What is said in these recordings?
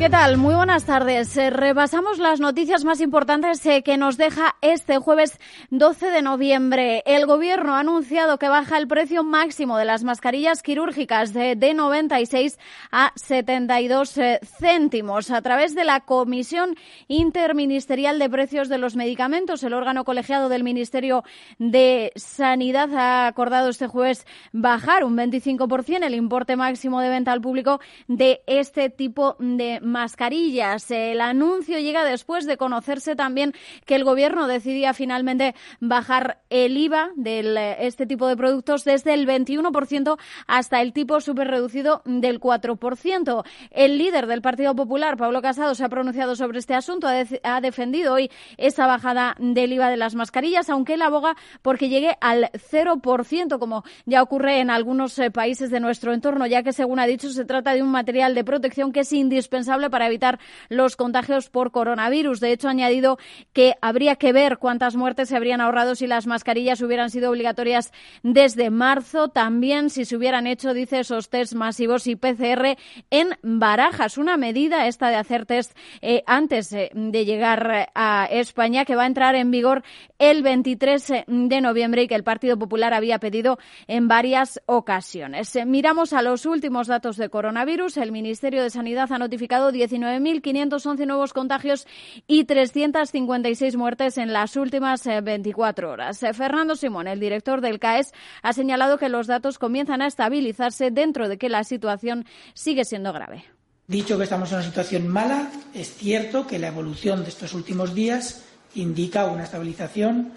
¿Qué tal? Muy buenas tardes. Eh, repasamos las noticias más importantes eh, que nos deja este jueves 12 de noviembre. El Gobierno ha anunciado que baja el precio máximo de las mascarillas quirúrgicas de, de 96 a 72 eh, céntimos a través de la Comisión Interministerial de Precios de los Medicamentos. El órgano colegiado del Ministerio de Sanidad ha acordado este jueves bajar un 25% el importe máximo de venta al público de este tipo de mascarillas. El anuncio llega después de conocerse también que el Gobierno decidía finalmente bajar el IVA de este tipo de productos desde el 21% hasta el tipo súper reducido del 4%. El líder del Partido Popular, Pablo Casado, se ha pronunciado sobre este asunto, ha, defendido hoy esa bajada del IVA de las mascarillas, aunque él aboga porque llegue al 0%, como ya ocurre en algunos eh, países de nuestro entorno, ya que, según ha dicho, se trata de un material de protección que es indispensable para evitar los contagios por coronavirus. De hecho, ha añadido que habría que ver cuántas muertes se habrían ahorrado si las mascarillas hubieran sido obligatorias desde marzo. También si se hubieran hecho, dice, esos test masivos y PCR en barajas. Una medida esta de hacer test eh, antes eh, de llegar a España que va a entrar en vigor el 23 de noviembre y que el Partido Popular había pedido en varias ocasiones. Miramos a los últimos datos de coronavirus. El Ministerio de Sanidad ha notificado 19.511 nuevos contagios y 356 muertes en las últimas 24 eh, horas. Eh, Fernando Simón, el director del CAES, ha señalado que los datos comienzan a estabilizarse dentro de que la situación sigue siendo grave. Dicho que estamos en una situación mala, es cierto que la evolución de estos últimos días indica una estabilización,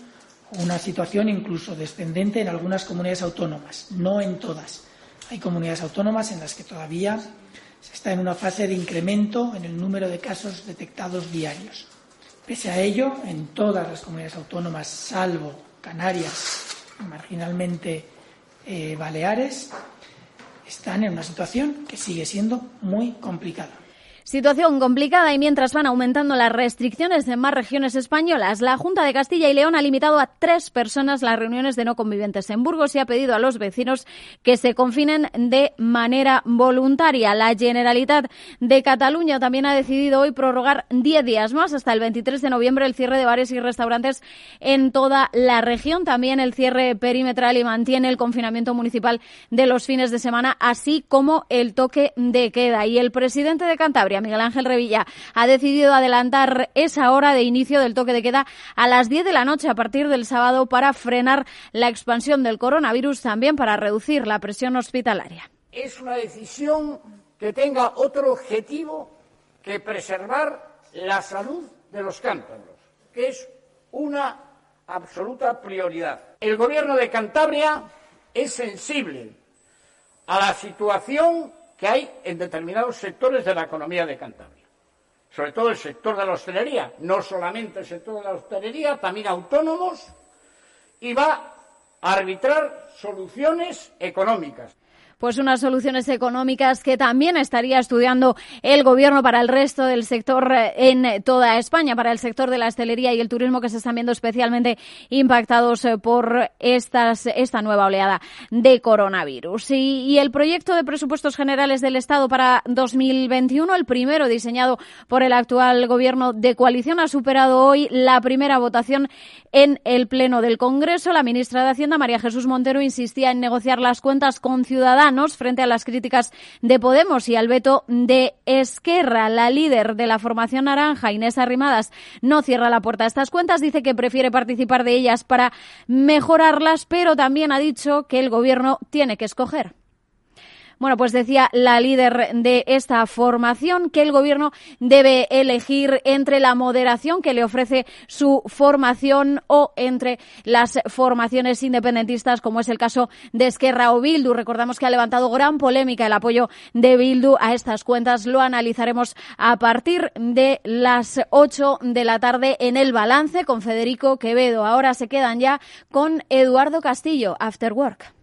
una situación incluso descendente en algunas comunidades autónomas, no en todas. Hay comunidades autónomas en las que todavía se está en una fase de incremento en el número de casos detectados diarios. Pese a ello, en todas las comunidades autónomas, salvo Canarias y marginalmente eh, Baleares, están en una situación que sigue siendo muy complicada. Situación complicada y mientras van aumentando las restricciones en más regiones españolas, la Junta de Castilla y León ha limitado a tres personas las reuniones de no convivientes en Burgos y ha pedido a los vecinos que se confinen de manera voluntaria. La Generalitat de Cataluña también ha decidido hoy prorrogar diez días más hasta el 23 de noviembre el cierre de bares y restaurantes en toda la región. También el cierre perimetral y mantiene el confinamiento municipal de los fines de semana, así como el toque de queda. Y el presidente de Cantabria Miguel Ángel Revilla, ha decidido adelantar esa hora de inicio del toque de queda a las 10 de la noche a partir del sábado para frenar la expansión del coronavirus, también para reducir la presión hospitalaria. Es una decisión que tenga otro objetivo que preservar la salud de los cántabros, que es una absoluta prioridad. El Gobierno de Cantabria es sensible a la situación que hay en determinados sectores de la economía de Cantabria. Sobre todo el sector de la hostelería, no solamente el sector de la hostelería, también autónomos, y va a arbitrar soluciones económicas. Pues unas soluciones económicas que también estaría estudiando el gobierno para el resto del sector eh, en toda España, para el sector de la hostelería y el turismo que se están viendo especialmente impactados eh, por estas, esta nueva oleada de coronavirus. Y, el proyecto de presupuestos generales del Estado para 2021, el primero diseñado por el actual gobierno de coalición, ha superado hoy la primera votación en el Pleno del Congreso. La ministra de Hacienda, María Jesús Montero, insistía en negociar las cuentas con ciudadanos frente a las críticas de Podemos y al veto de Esquerra. La líder de la formación naranja, Inés Arrimadas, no cierra la puerta a estas cuentas, dice que prefiere participar de ellas para mejorarlas, pero también ha dicho que el Gobierno tiene que escoger. Bueno, pues decía la líder de esta formación que el gobierno debe elegir entre la moderación que le ofrece su formación o entre las formaciones independentistas, como es el caso de Esquerra o Bildu. Recordamos que ha levantado gran polémica el apoyo de Bildu a estas cuentas. Lo analizaremos a partir de las 8 de la tarde en el balance con Federico Quevedo. Ahora se quedan ya con Eduardo Castillo, After Work.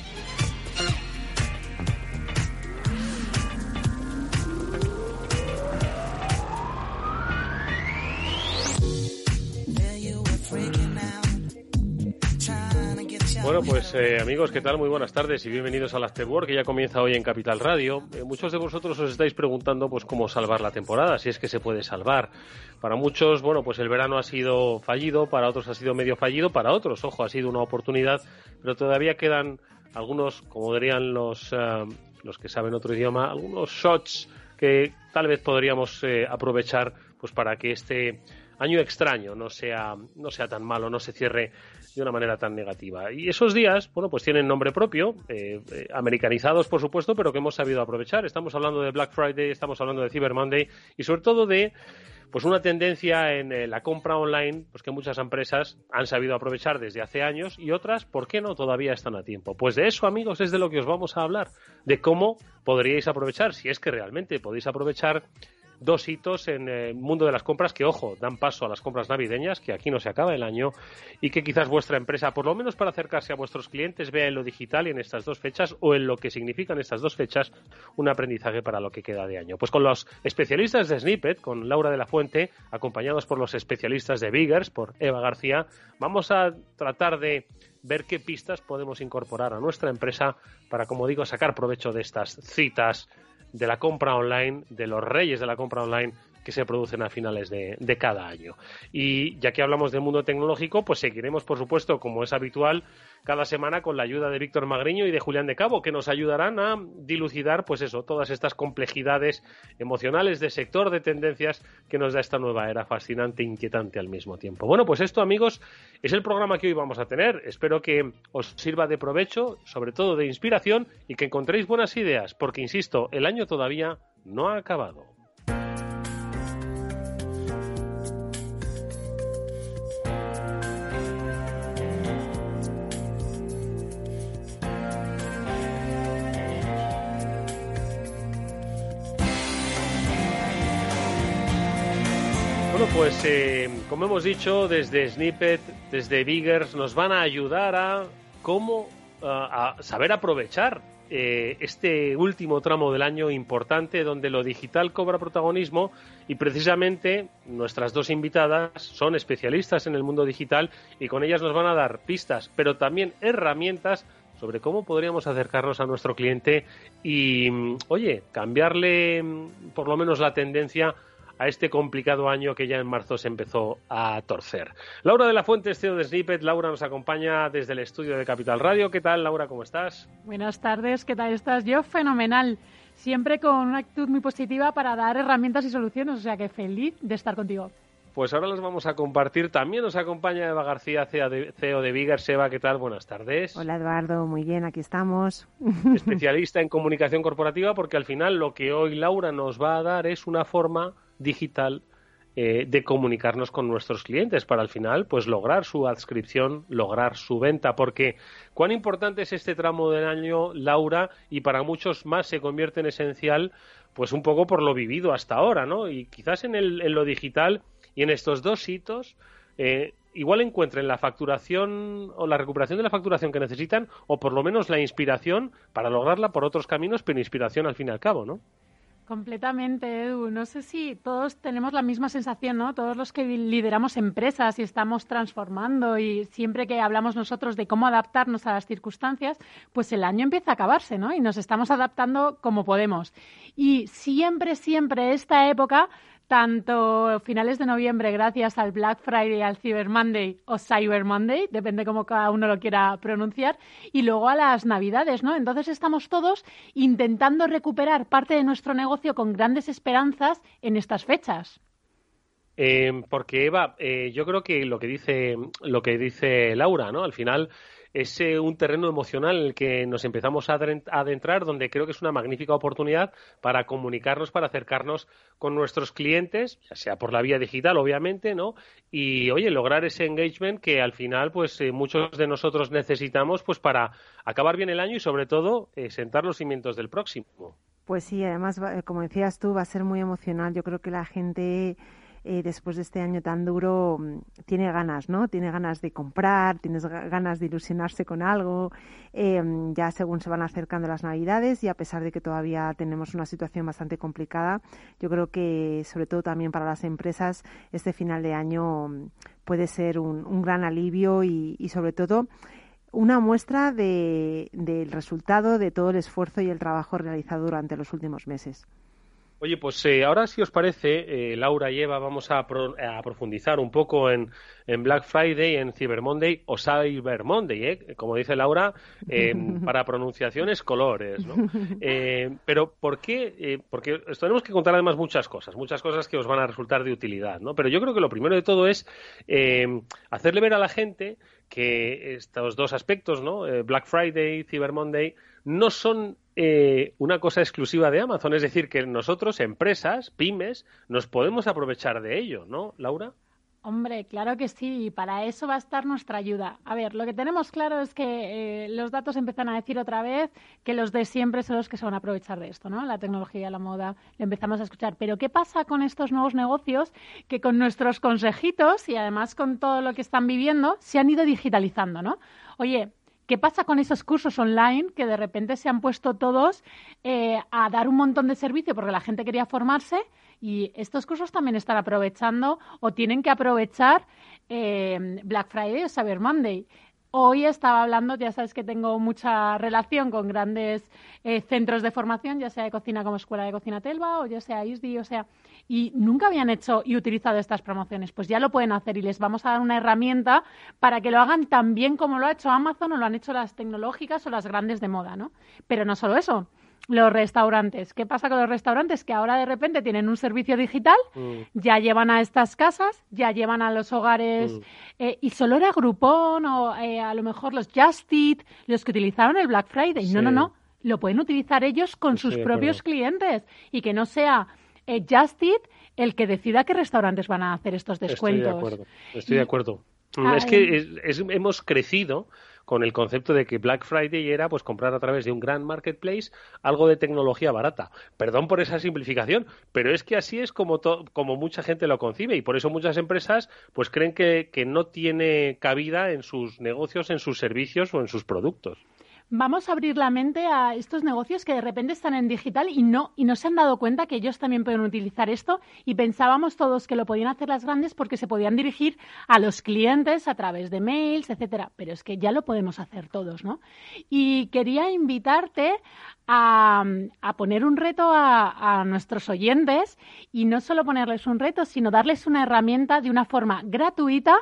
Bueno, pues eh, amigos, ¿qué tal? Muy buenas tardes y bienvenidos al After Work que ya comienza hoy en Capital Radio. Eh, muchos de vosotros os estáis preguntando pues cómo salvar la temporada, si es que se puede salvar. Para muchos, bueno, pues el verano ha sido fallido, para otros ha sido medio fallido, para otros, ojo, ha sido una oportunidad, pero todavía quedan algunos, como dirían los, eh, los que saben otro idioma, algunos shots que tal vez podríamos aprovechar pues para que este año extraño no sea, no sea tan malo, no se cierre de una manera tan negativa. Y esos días, bueno, pues tienen nombre propio, eh, eh, americanizados por supuesto, pero que hemos sabido aprovechar. Estamos hablando de Black Friday, estamos hablando de Cyber Monday y sobre todo de pues una tendencia en eh, la compra online, pues que muchas empresas han sabido aprovechar desde hace años y otras, ¿por qué no? Todavía están a tiempo. Pues de eso, amigos, es de lo que os vamos a hablar, de cómo podríais aprovechar, si es que realmente podéis aprovechar dos hitos en el mundo de las compras que, ojo, dan paso a las compras navideñas, que aquí no se acaba el año, y que quizás vuestra empresa, por lo menos para acercarse a vuestros clientes, vea en lo digital y en estas dos fechas, o en lo que significan estas dos fechas, un aprendizaje para lo que queda de año. Pues con los especialistas de Snippet, con Laura de la Fuente, acompañados por los especialistas de Biggers, por Eva García, vamos a tratar de ver qué pistas podemos incorporar a nuestra empresa para, como digo, sacar provecho de estas citas de la compra online, de los reyes de la compra online que se producen a finales de, cada año. Y ya que hablamos del mundo tecnológico, pues seguiremos, por supuesto, como es habitual, cada semana con la ayuda de Víctor Magriño y de Julián de Cabo, que nos ayudarán a dilucidar, pues eso, todas estas complejidades emocionales de sector, de tendencias que nos da esta nueva era fascinante e inquietante al mismo tiempo. Bueno, pues esto, amigos, es el programa que hoy vamos a tener. Espero que os sirva de provecho, sobre todo de inspiración, y que encontréis buenas ideas, porque, insisto, el año todavía no ha acabado. Pues eh, como hemos dicho, desde Snippet, desde Biggers, nos van a ayudar a cómo a saber aprovechar eh, este último tramo del año importante donde lo digital cobra protagonismo y precisamente nuestras dos invitadas son especialistas en el mundo digital y con ellas nos van a dar pistas, pero también herramientas sobre cómo podríamos acercarnos a nuestro cliente y, oye, cambiarle mm, por lo menos la tendencia a este complicado año que ya en marzo se empezó a torcer. Laura de la Fuente, CEO de Snippet. Laura nos acompaña desde el estudio de Capital Radio. ¿Qué tal, Laura? ¿Cómo estás? Buenas tardes, ¿qué tal estás? Yo fenomenal. Siempre con una actitud muy positiva para dar herramientas y soluciones, o sea que feliz de estar contigo. Pues ahora las vamos a compartir. También nos acompaña Eva García, CEO de Vigar. Eva, ¿qué tal? Buenas tardes. Hola Eduardo, muy bien, aquí estamos. Especialista en comunicación corporativa, porque al final lo que hoy Laura nos va a dar es una forma digital eh, de comunicarnos con nuestros clientes para al final pues lograr su adscripción, lograr su venta, porque cuán importante es este tramo del año, Laura, y para muchos más se convierte en esencial, pues un poco por lo vivido hasta ahora, ¿no? Y quizás en, el, en lo digital y en estos dos hitos eh, igual encuentren la facturación o la recuperación de la facturación que necesitan o por lo menos la inspiración para lograrla por otros caminos, pero inspiración al fin y al cabo, ¿no? Completamente, Edu. No sé si todos tenemos la misma sensación, ¿no? Todos los que lideramos empresas y estamos transformando y siempre que hablamos nosotros de cómo adaptarnos a las circunstancias, pues el año empieza a acabarse, ¿no? Y nos estamos adaptando como podemos. Y siempre, siempre esta época tanto finales de noviembre gracias al Black Friday, al Cyber Monday o Cyber Monday, depende cómo cada uno lo quiera pronunciar, y luego a las Navidades, ¿no? Entonces estamos todos intentando recuperar parte de nuestro negocio con grandes esperanzas en estas fechas. Eh, porque Eva, eh, yo creo que lo que dice lo que dice Laura, ¿no? Al final es eh, un terreno emocional en el que nos empezamos a adentrar, donde creo que es una magnífica oportunidad para comunicarnos, para acercarnos con nuestros clientes, ya sea por la vía digital, obviamente, ¿no? Y, oye, lograr ese engagement que al final, pues, eh, muchos de nosotros necesitamos, pues, para acabar bien el año y, sobre todo, eh, sentar los cimientos del próximo. Pues sí, además, como decías tú, va a ser muy emocional. Yo creo que la gente eh, después de este año tan duro, mm, tiene ganas, ¿no? Tiene ganas de comprar, tienes ganas de ilusionarse con algo, em, ya según se van acercando las Navidades y a pesar de que todavía tenemos una situación bastante complicada, yo creo que sobre todo también para las empresas este final de año mm, puede ser un, gran alivio y, sobre todo una muestra de, del resultado de todo el esfuerzo y el trabajo realizado durante los últimos meses. Oye, pues eh, ahora si os parece, eh, Laura y Eva, vamos a, profundizar un poco en, Black Friday, en Cyber Monday o Cyber Monday, ¿eh? como dice Laura, para pronunciaciones colores. ¿no? pero ¿por qué? porque os tenemos que contar además muchas cosas, muchas cosas que os van a resultar de utilidad. ¿no? Pero yo creo que lo primero de todo es hacerle ver a la gente que estos dos aspectos, ¿no? Black Friday, Cyber Monday, no son eh, una cosa exclusiva de Amazon, es decir, que nosotros, empresas, pymes, nos podemos aprovechar de ello, ¿no, Laura? Hombre, claro que sí, y para eso va a estar nuestra ayuda. A ver, lo que tenemos claro es que eh, los datos empiezan a decir otra vez que los de siempre son los que se van a aprovechar de esto, ¿no? La tecnología, la moda, lo empezamos a escuchar. Pero ¿qué pasa con estos nuevos negocios que con nuestros consejitos y además con todo lo que están viviendo se han ido digitalizando, ¿no? Oye, ¿Qué pasa con esos cursos online que de repente se han puesto todos eh, a dar un montón de servicio porque la gente quería formarse y estos cursos también están aprovechando o tienen que aprovechar eh, Black Friday o Cyber Monday? Hoy estaba hablando, ya sabes que tengo mucha relación con grandes eh, centros de formación, ya sea de cocina como Escuela de Cocina Telva o ya sea ISDI, o sea, y nunca habían hecho y utilizado estas promociones. Pues ya lo pueden hacer y les vamos a dar una herramienta para que lo hagan tan bien como lo ha hecho Amazon o lo han hecho las tecnológicas o las grandes de moda, ¿no? Pero no solo eso, los restaurantes. ¿Qué pasa con los restaurantes? Que ahora de repente tienen un servicio digital, mm. ya llevan a estas casas, ya llevan a los hogares, mm. eh, y solo era Groupon o eh, a lo mejor los Just Eat, los que utilizaron el Black Friday. No, no, no. Lo pueden utilizar ellos con sus propios clientes y que no sea eh, Just Eat el que decida qué restaurantes van a hacer estos descuentos. Estoy de acuerdo. Estoy de acuerdo. Es que hemos crecido con el concepto de que Black Friday era pues comprar a través de un gran marketplace algo de tecnología barata. Perdón por esa simplificación, pero es que así es como, como mucha gente lo concibe y por eso muchas empresas pues creen que, que no tiene cabida en sus negocios, en sus servicios o en sus productos vamos a abrir la mente a estos negocios que de repente están en digital y no, y no se han dado cuenta que ellos también pueden utilizar esto y pensábamos todos que lo podían hacer las grandes porque se podían dirigir a los clientes a través de mails, etcétera. Pero es que ya lo podemos hacer todos, ¿no? Y quería invitarte a, poner un reto a, a nuestros oyentes y no solo ponerles un reto, sino darles una herramienta de una forma gratuita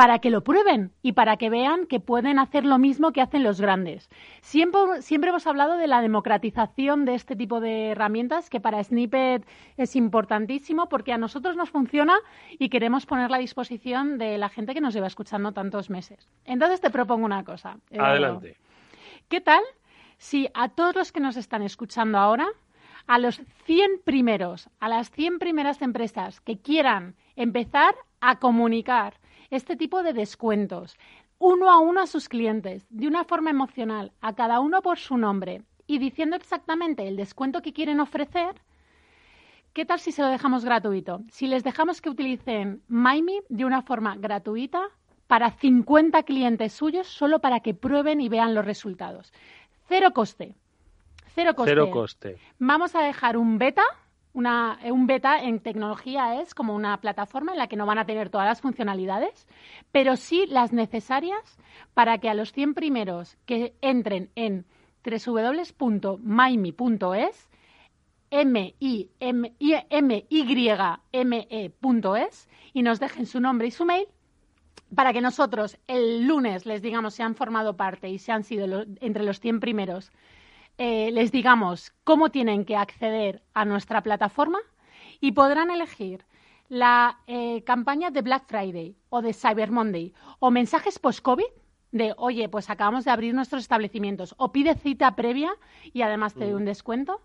para que lo prueben y para que vean que pueden hacer lo mismo que hacen los grandes. Siempre, siempre hemos hablado de la democratización de este tipo de herramientas, que para Snippet es importantísimo porque a nosotros nos funciona y queremos ponerla a disposición de la gente que nos lleva escuchando tantos meses. Entonces te propongo una cosa. Adelante. ¿Qué tal si a todos los que nos están escuchando ahora, a los 100 primeros, a las 100 primeras empresas que quieran empezar a comunicar este tipo de descuentos uno a uno a sus clientes, de una forma emocional, a cada uno por su nombre y diciendo exactamente el descuento que quieren ofrecer, ¿qué tal si se lo dejamos gratuito? Si les dejamos que utilicen MyMe de una forma gratuita para 50 clientes suyos solo para que prueben y vean los resultados. Cero coste. Cero coste. Cero coste. Vamos a dejar un beta una, un beta en tecnología es como una plataforma en la que no van a tener todas las funcionalidades, pero sí las necesarias para que a los 100 primeros que entren en www.myme.es m i m y m e.es y nos dejen su nombre y su mail para que nosotros el lunes les digamos si han formado parte y si han sido entre los 100 primeros, eh, les digamos cómo tienen que acceder a nuestra plataforma y podrán elegir la eh, campaña de Black Friday o de Cyber Monday o mensajes post-COVID de, oye, pues acabamos de abrir nuestros establecimientos o pide cita previa y además te doy un descuento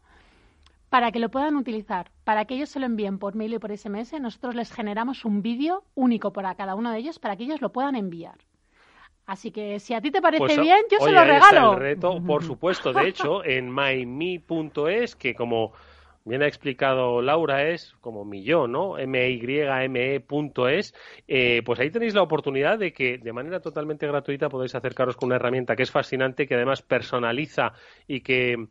para que lo puedan utilizar, para que ellos se lo envíen por mail y por SMS, nosotros les generamos un vídeo único para cada uno de ellos para que ellos lo puedan enviar. Así que si a ti te parece Pues, bien, yo se lo ahí está regalo. el reto, por supuesto. De hecho, en myme.es, que como bien ha explicado Laura, es como millón, ¿no? M-Y-M-E.es, eh, pues ahí tenéis la oportunidad de que de manera totalmente gratuita podéis acercaros con una herramienta que es fascinante, que además personaliza y que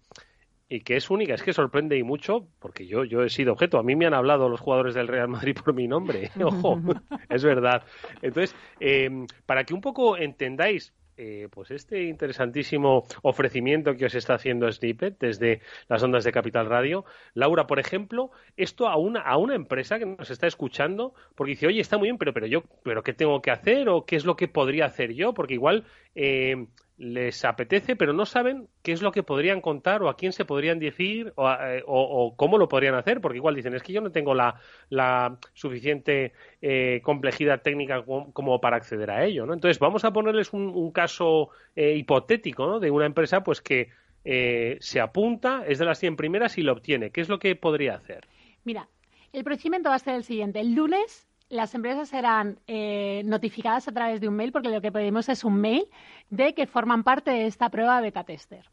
y que es única, es que sorprende y mucho, porque yo, yo he sido objeto. A mí me han hablado los jugadores del Real Madrid por mi nombre. Ojo, es verdad. Entonces, eh, para que un poco entendáis eh, pues este interesantísimo ofrecimiento que os está haciendo Snippet desde las ondas de Capital Radio. Laura, por ejemplo, esto a una, a una empresa que nos está escuchando, porque dice, oye, está muy bien, pero, pero yo, pero ¿qué tengo que hacer? ¿O qué es lo que podría hacer yo? Porque igual eh, les apetece, pero no saben qué es lo que podrían contar o a quién se podrían decir eh, o- o cómo lo podrían hacer, porque igual dicen, es que yo no tengo la, la suficiente eh, complejidad técnica como, como para acceder a ello, ¿no? Entonces, vamos a ponerles un, un caso eh, hipotético, ¿no? De una empresa, pues que eh, se apunta, es de las 100 primeras y lo obtiene. ¿Qué es lo que podría hacer? Mira, el procedimiento va a ser el siguiente. El lunes las empresas serán eh, notificadas a través de un mail, porque lo que pedimos es un mail de que forman parte de esta prueba beta tester.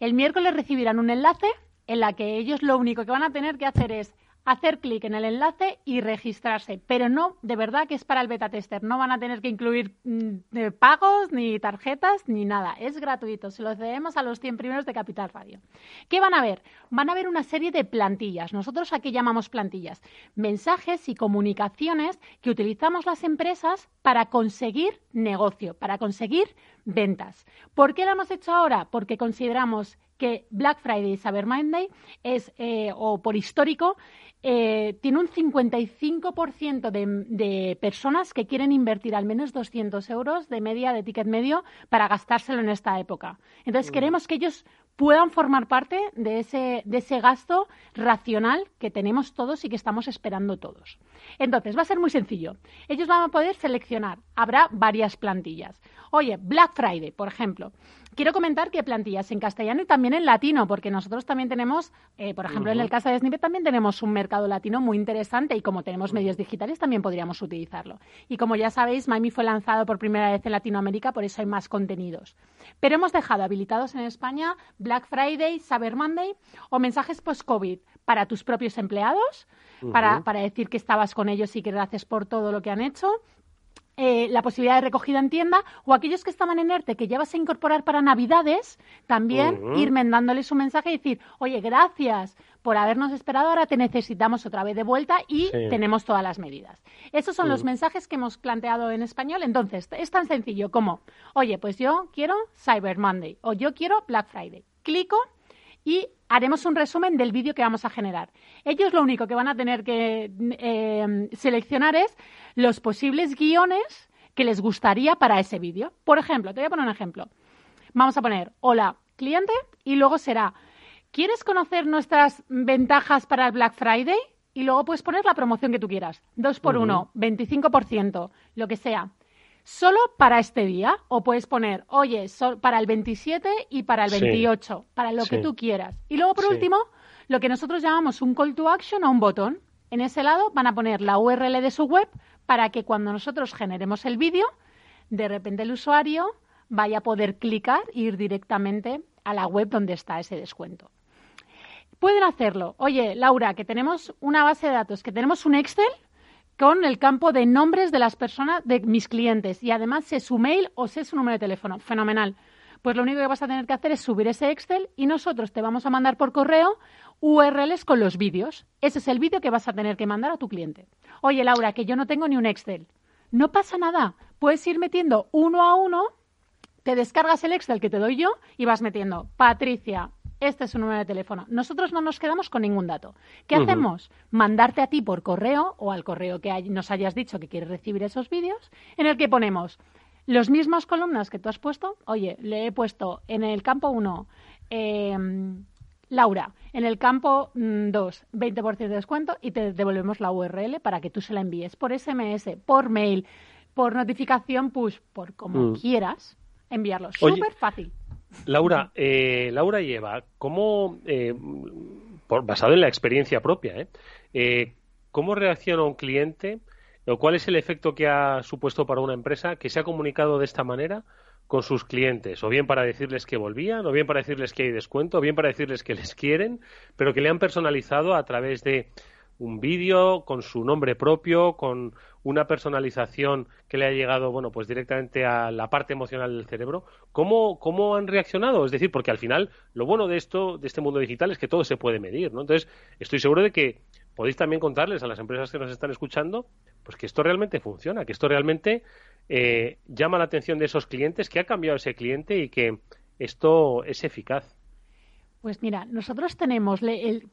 El miércoles recibirán un enlace en la que ellos lo único que van a tener que hacer es hacer clic en el enlace y registrarse, pero no, de verdad que es para el beta tester, no van a tener que incluir mm, eh, pagos, ni tarjetas, ni nada, es gratuito, se lo cedemos a los 100 primeros de Capital Radio. ¿Qué van a ver? Van a ver una serie de plantillas, nosotros aquí llamamos plantillas, mensajes y comunicaciones que utilizamos las empresas para conseguir negocio, para conseguir ventas. ¿Por qué lo hemos hecho ahora? Porque consideramos que Black Friday y Cyber Monday es, eh, o por histórico, eh, tiene un 55% de, de personas que quieren invertir al menos 200 euros de media de ticket medio para gastárselo en esta época. Entonces queremos que ellos puedan formar parte de ese, de ese gasto racional que tenemos todos y que estamos esperando todos. Entonces, va a ser muy sencillo. Ellos van a poder seleccionar. Habrá varias plantillas. Oye, Black Friday, por ejemplo. Quiero comentar que plantillas en castellano y también en latino, porque nosotros también tenemos, eh, por ejemplo, en el caso de Snippet también tenemos un mercado latino muy interesante y como tenemos medios digitales también podríamos utilizarlo. Y como ya sabéis, Miami fue lanzado por primera vez en Latinoamérica, por eso hay más contenidos. Pero hemos dejado habilitados en España Black Friday, Cyber Monday o mensajes post-COVID para tus propios empleados, para, para decir que estabas con ellos y que gracias por todo lo que han hecho. Eh, la posibilidad de recogida en tienda o aquellos que estaban en ERTE que ya vas a incorporar para Navidades, también Ujú. ir mandándoles un mensaje y decir, oye, gracias por habernos esperado, ahora te necesitamos otra vez de vuelta y Sí. tenemos todas las medidas. Esos son los Mm. mensajes que hemos planteado en español. Entonces, es tan sencillo como, oye, pues yo quiero Cyber Monday o yo quiero Black Friday. Clico y haremos un resumen del vídeo que vamos a generar. Ellos lo único que van a tener que eh, seleccionar es los posibles guiones que les gustaría para ese vídeo. Por ejemplo, te voy a poner un ejemplo. Vamos a poner, hola, cliente, y luego será, ¿quieres conocer nuestras ventajas para el Black Friday? Y luego puedes poner la promoción que tú quieras. Dos por Ujú. uno, 25%, lo que sea. Solo para este día. O puedes poner, oye, so- para el 27 y para el Sí. 28, para lo que tú quieras. Y luego, por Sí. último, lo que nosotros llamamos un call to action o un botón. En ese lado van a poner la URL de su web para que cuando nosotros generemos el vídeo, de repente el usuario vaya a poder clicar e ir directamente a la web donde está ese descuento. Pueden hacerlo. Oye, Laura, que tenemos una base de datos, que tenemos un Excel con el campo de nombres de las personas, de mis clientes, y además sé su mail o sé su número de teléfono. Fenomenal. Pues lo único que vas a tener que hacer es subir ese Excel y nosotros te vamos a mandar por correo URLs con los vídeos. Ese es el vídeo que vas a tener que mandar a tu cliente. Oye, Laura, que yo no tengo ni un Excel. No pasa nada. Puedes ir metiendo uno a uno, te descargas el Excel que te doy yo y vas metiendo Patricia, este es su número de teléfono. Nosotros no nos quedamos con ningún dato. ¿Qué hacemos? Mandarte a ti por correo o al correo que nos hayas dicho que quieres recibir esos vídeos, en el que ponemos los mismas columnas que tú has puesto. Oye, le he puesto en el campo 1, em, Laura, en el campo 2, mm, 20% de descuento y te devolvemos la URL para que tú se la envíes por SMS, por mail, por notificación push, por como mm. quieras enviarlo. Súper fácil. Laura, eh, Laura y Eva, ¿cómo, eh, por, basado en la experiencia propia, ¿eh? eh, cómo reacciona un cliente o cuál es el efecto que ha supuesto para una empresa que se ha comunicado de esta manera con sus clientes, o bien para decirles que volvían, o bien para decirles que hay descuento, o bien para decirles que les quieren, pero que le han personalizado a través de un vídeo con su nombre propio, con una personalización que le ha llegado, bueno, pues directamente a la parte emocional del cerebro. ¿Cómo, cómo han reaccionado? Es decir, porque al final lo bueno de esto, de este mundo digital, es que todo se puede medir, ¿no? Entonces, estoy seguro de que podéis también contarles a las empresas que nos están escuchando, pues que esto realmente funciona, que esto realmente eh, llama la atención de esos clientes, que ha cambiado ese cliente y que esto es eficaz. Pues mira, nosotros tenemos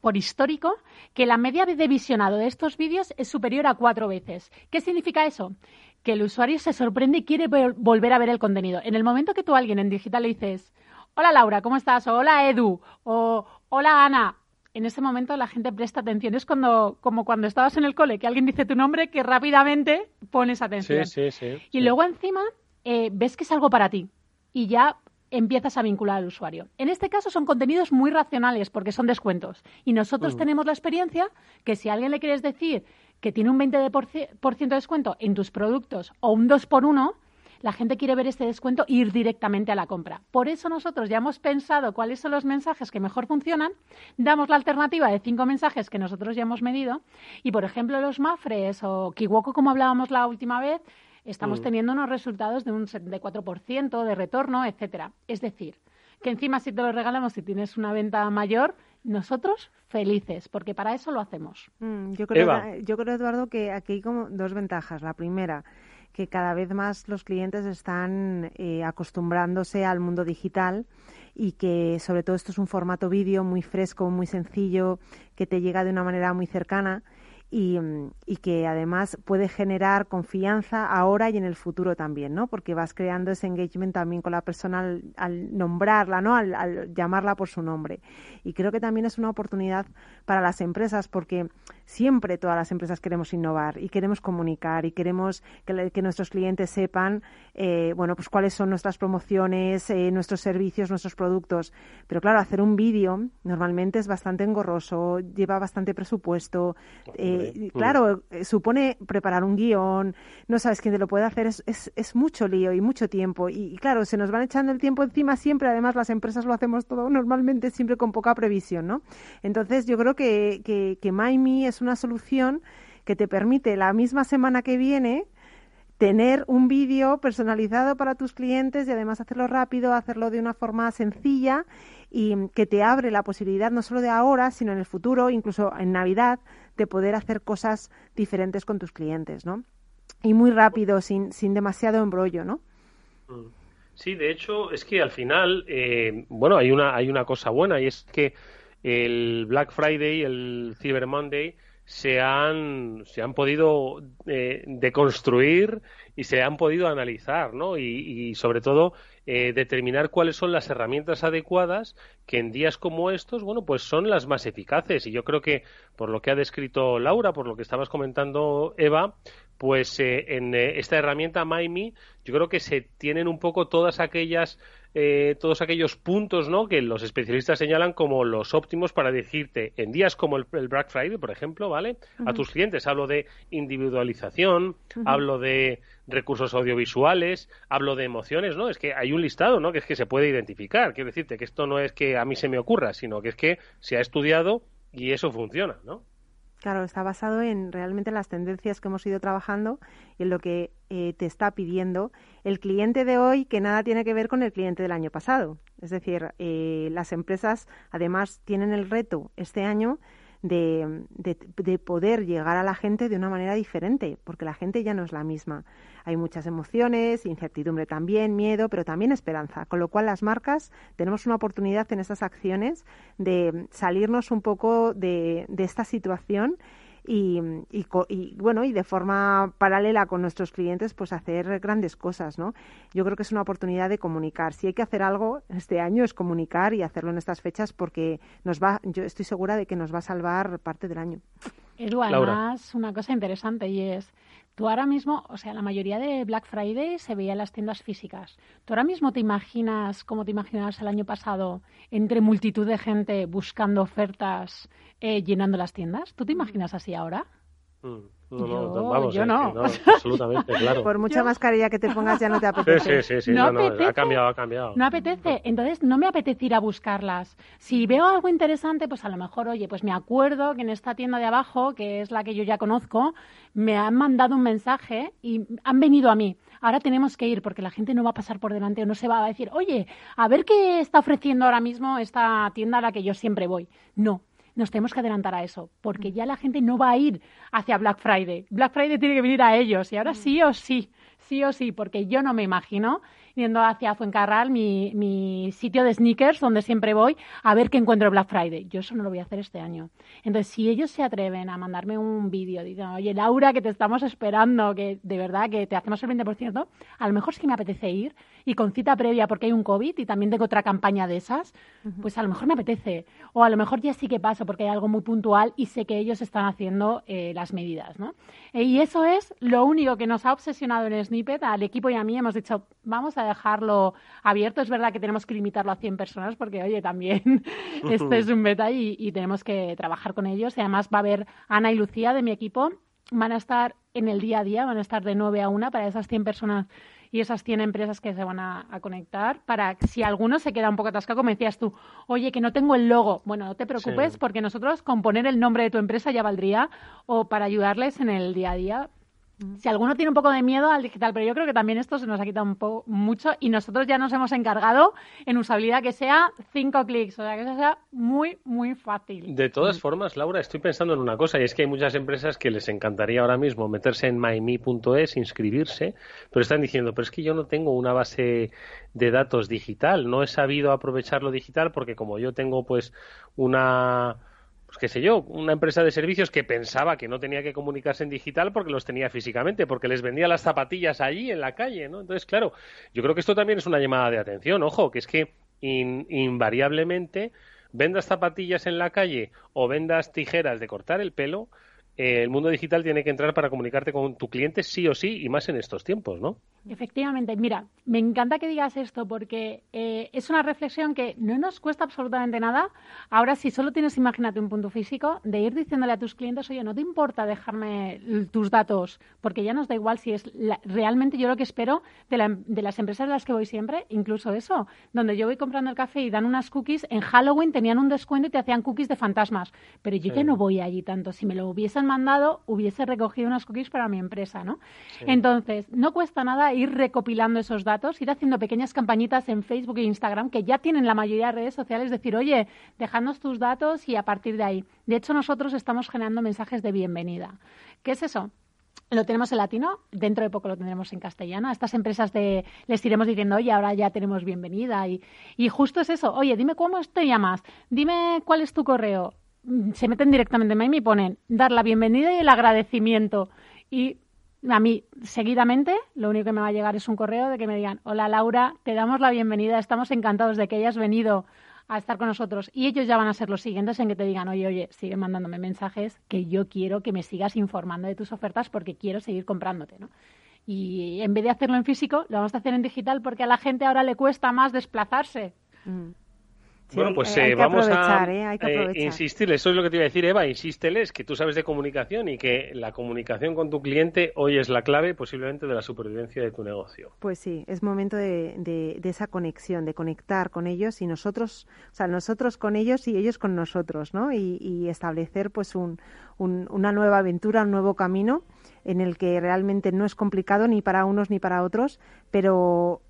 por histórico que la media de visionado de estos vídeos es superior a cuatro veces. ¿Qué significa eso? Que el usuario se sorprende y quiere volver a ver el contenido. En el momento que tú a alguien en digital le dices, hola Laura, ¿cómo estás? O hola Edu, o hola Ana, en ese momento la gente presta atención. Es cuando, como cuando estabas en el cole, que alguien dice tu nombre, que rápidamente pones atención. Sí, sí, sí, y luego encima eh, ves que es algo para ti. Y ya empiezas a vincular al usuario. En este caso son contenidos muy racionales porque son descuentos. Y nosotros tenemos la experiencia que si a alguien le quieres decir que tiene un 20% de descuento en tus productos o un 2 por 1 la gente quiere ver este descuento e ir directamente a la compra. Por eso nosotros ya hemos pensado cuáles son los mensajes que mejor funcionan, damos la alternativa de cinco mensajes que nosotros ya hemos medido y, por ejemplo, los Mafres o Kiwoko, como hablábamos la última vez, estamos mm. teniendo unos resultados de un 74% de retorno, etcétera. Es decir, que encima si te lo regalamos si tienes una venta mayor, nosotros felices, porque para eso lo hacemos. Mm, yo, creo, yo creo, Eduardo, que aquí hay como dos ventajas. La primera, que cada vez más los clientes están eh, acostumbrándose al mundo digital y que sobre todo esto es un formato vídeo muy fresco, muy sencillo, que te llega de una manera muy cercana y, y, que además puede generar confianza ahora y en el futuro también, ¿no? Porque vas creando ese engagement también con la persona al, nombrarla, ¿no? Al, llamarla por su nombre. Y creo que también es una oportunidad para las empresas porque siempre todas las empresas queremos innovar y queremos comunicar y queremos que, que nuestros clientes sepan, eh, bueno, pues cuáles son nuestras promociones, eh, nuestros servicios, nuestros productos. Pero claro, hacer un vídeo normalmente es bastante engorroso, lleva bastante presupuesto. Eh, Mm. claro, eh, supone preparar un guion, no sabes quién te lo puede hacer, es, es, mucho lío y mucho tiempo. Y, claro, se nos van echando el tiempo encima siempre, además las empresas lo hacemos todo normalmente siempre con poca previsión, ¿no? Entonces yo creo que, que, que MyMe es una solución que te permite la misma semana que viene tener un vídeo personalizado para tus clientes y además hacerlo rápido, hacerlo de una forma sencilla y que te abre la posibilidad no solo de ahora, sino en el futuro, incluso en Navidad, de poder hacer cosas diferentes con tus clientes, ¿no? Y muy rápido, sin, sin demasiado embrollo, ¿no? Mm. Sí, de hecho, es que al final, eh, bueno, hay una, hay una cosa buena y es que el Black Friday, el Cyber Monday, se han, se han podido eh, deconstruir y se han podido analizar, ¿no? Y, sobre todo eh, determinar cuáles son las herramientas adecuadas que en días como estos, bueno, pues son las más eficaces. Y yo creo que por lo que ha descrito Laura, por lo que estabas comentando Eva, pues eh, en esta herramienta MyMe yo creo que se tienen un poco todas aquellas eh, todos aquellos puntos ¿no? que los especialistas señalan como los óptimos para decirte en días como el, Black Friday, por ejemplo, ¿vale? A tus clientes hablo de individualización, hablo de recursos audiovisuales, hablo de emociones, ¿no? Es que hay un listado, ¿no? Que es que se puede identificar. Quiero decirte que esto no es que a mí se me ocurra, sino que es que se ha estudiado y eso funciona, ¿no? Claro, está basado en realmente las tendencias que hemos ido trabajando y en lo que eh, te está pidiendo el cliente de hoy, que nada tiene que ver con el cliente del año pasado. Es decir, eh, las empresas además tienen el reto este año de, de, poder llegar a la gente de una manera diferente, porque la gente ya no es la misma. Hay muchas emociones, incertidumbre también, miedo, pero también esperanza. Con lo cual las marcas tenemos una oportunidad en estas acciones de salirnos un poco de, de esta situación y, y, bueno y de forma paralela con nuestros clientes pues hacer grandes cosas no yo creo que es una oportunidad de comunicar. Si hay que hacer algo este año es comunicar y hacerlo en estas fechas porque nos va yo estoy segura de que nos va a salvar parte del año. Edu, además una cosa interesante y es Tú ahora mismo, o sea, la mayoría de Black Friday se veía en las tiendas físicas. ¿Tú ahora mismo te imaginas, como te imaginabas el año pasado, entre multitud de gente buscando ofertas, eh, llenando las tiendas? ¿Tú te imaginas así ahora? Mm. No, no, vamos, yo no. absolutamente, claro. Por mucha mascarilla que te pongas ya no te apetece. Sí, sí, sí, no, ha cambiado, ha cambiado. No apetece, entonces no me apetece ir a buscarlas. Si veo algo interesante, pues a lo mejor, oye, pues me acuerdo que en esta tienda de abajo, que es la que yo ya conozco, me han mandado un mensaje y han venido a mí. Ahora tenemos que ir porque la gente no va a pasar por delante o no se va a decir, oye, a ver qué está ofreciendo ahora mismo esta tienda a la que yo siempre voy. No, nos tenemos que adelantar a eso, porque mm. ya la gente no va a ir hacia Black Friday. Black Friday tiene que venir a ellos y ahora mm. sí o sí, sí o sí, porque yo no me imagino yendo hacia Fuencarral, mi, mi sitio de sneakers, donde siempre voy, a ver qué encuentro Black Friday. Yo eso no lo voy a hacer este año. Entonces, si ellos se atreven a mandarme un vídeo, dicen, oye, Laura, que te estamos esperando, que de verdad que te hacemos el 20%, a lo mejor sí que me apetece ir y con cita previa porque hay un COVID y también tengo otra campaña de esas, pues a lo mejor me apetece. O a lo mejor ya sí que paso porque hay algo muy puntual y sé que ellos están haciendo eh, las medidas, ¿no? Eh, y eso es lo único que nos ha obsesionado en Snippet, al equipo y a mí hemos dicho, vamos a dejarlo abierto. Es verdad que tenemos que limitarlo a 100 personas porque, oye, también este es un beta y, y tenemos que trabajar con ellos. Y además va a haber Ana y Lucía de mi equipo, van a estar en el día a día, van a estar de 9 a 1 para esas 100 personas y esas 100 empresas que se van a, conectar para si alguno se queda un poco atascado, como decías tú, oye, que no tengo el logo. Bueno, no te preocupes porque nosotros con poner el nombre de tu empresa ya valdría o para ayudarles en el día a día si alguno tiene un poco de miedo al digital, pero yo creo que también esto se nos ha quitado un poco mucho y nosotros ya nos hemos encargado en usabilidad que sea cinco clics, o sea, que sea muy, muy fácil. De todas formas, Laura, estoy pensando en una cosa y es que hay muchas empresas que les encantaría ahora mismo meterse en myme.es, inscribirse, pero están diciendo, pero es que yo no tengo una base de datos digital, no he sabido aprovecharlo digital porque como yo tengo pues una pues qué sé yo, una empresa de servicios que pensaba que no tenía que comunicarse en digital porque los tenía físicamente, porque les vendía las zapatillas allí en la calle, ¿no? Entonces, claro, yo creo que esto también es una llamada de atención, ojo, que es que invariablemente vendas zapatillas en la calle o vendas tijeras de cortar el pelo, eh, el mundo digital tiene que entrar para comunicarte con tu cliente sí o sí y más en estos tiempos, ¿no? Efectivamente, mira, me encanta que digas esto porque eh, es una reflexión que no nos cuesta absolutamente nada. Ahora, si solo tienes, imagínate, un punto físico, de ir diciéndole a tus clientes, oye, no te importa dejarme tus datos, porque ya nos da igual si es realmente yo lo que espero de, de las empresas de las que voy siempre, incluso eso, donde yo voy comprando el café y dan unas cookies, en Halloween tenían un descuento y te hacían cookies de fantasmas, pero yo ya no voy allí tanto. Si me lo hubiesen mandado, hubiese recogido unas cookies para mi empresa, ¿no? Entonces, no cuesta nada ir recopilando esos datos, ir haciendo pequeñas campañitas en Facebook e Instagram que ya tienen la mayoría de redes sociales, decir, oye, dejadnos tus datos y a partir de ahí. De hecho, nosotros estamos generando mensajes de bienvenida. ¿Qué es eso? Lo tenemos en latino, dentro de poco lo tendremos en castellano. A estas empresas de, les iremos diciendo, oye, ahora ya tenemos bienvenida. Y, y justo es eso, oye, dime cómo te llamas, dime cuál es tu correo. Se meten directamente en y ponen dar la bienvenida y el agradecimiento. Y a mí, seguidamente, lo único que me va a llegar es un correo de que me digan, hola Laura, te damos la bienvenida, estamos encantados de que hayas venido a estar con nosotros. Y ellos ya van a ser los siguientes en que te digan, oye, oye, sigue mandándome mensajes que yo quiero que me sigas informando de tus ofertas porque quiero seguir comprándote, ¿no? Y en vez de hacerlo en físico, lo vamos a hacer en digital porque a la gente ahora le cuesta más desplazarse. Mm bueno, pues eh, vamos a eh, eh, insistirle, eso es lo que te iba a decir, Eva, insísteles que tú sabes de comunicación y que la comunicación con tu cliente hoy es la clave posiblemente de la supervivencia de tu negocio. Pues sí, es momento de, de, esa conexión, de conectar con ellos y nosotros, o sea, nosotros con ellos y ellos con nosotros, ¿no? Y, y establecer pues un, un, una nueva aventura, un nuevo camino en el que realmente no es complicado ni para unos ni para otros, pero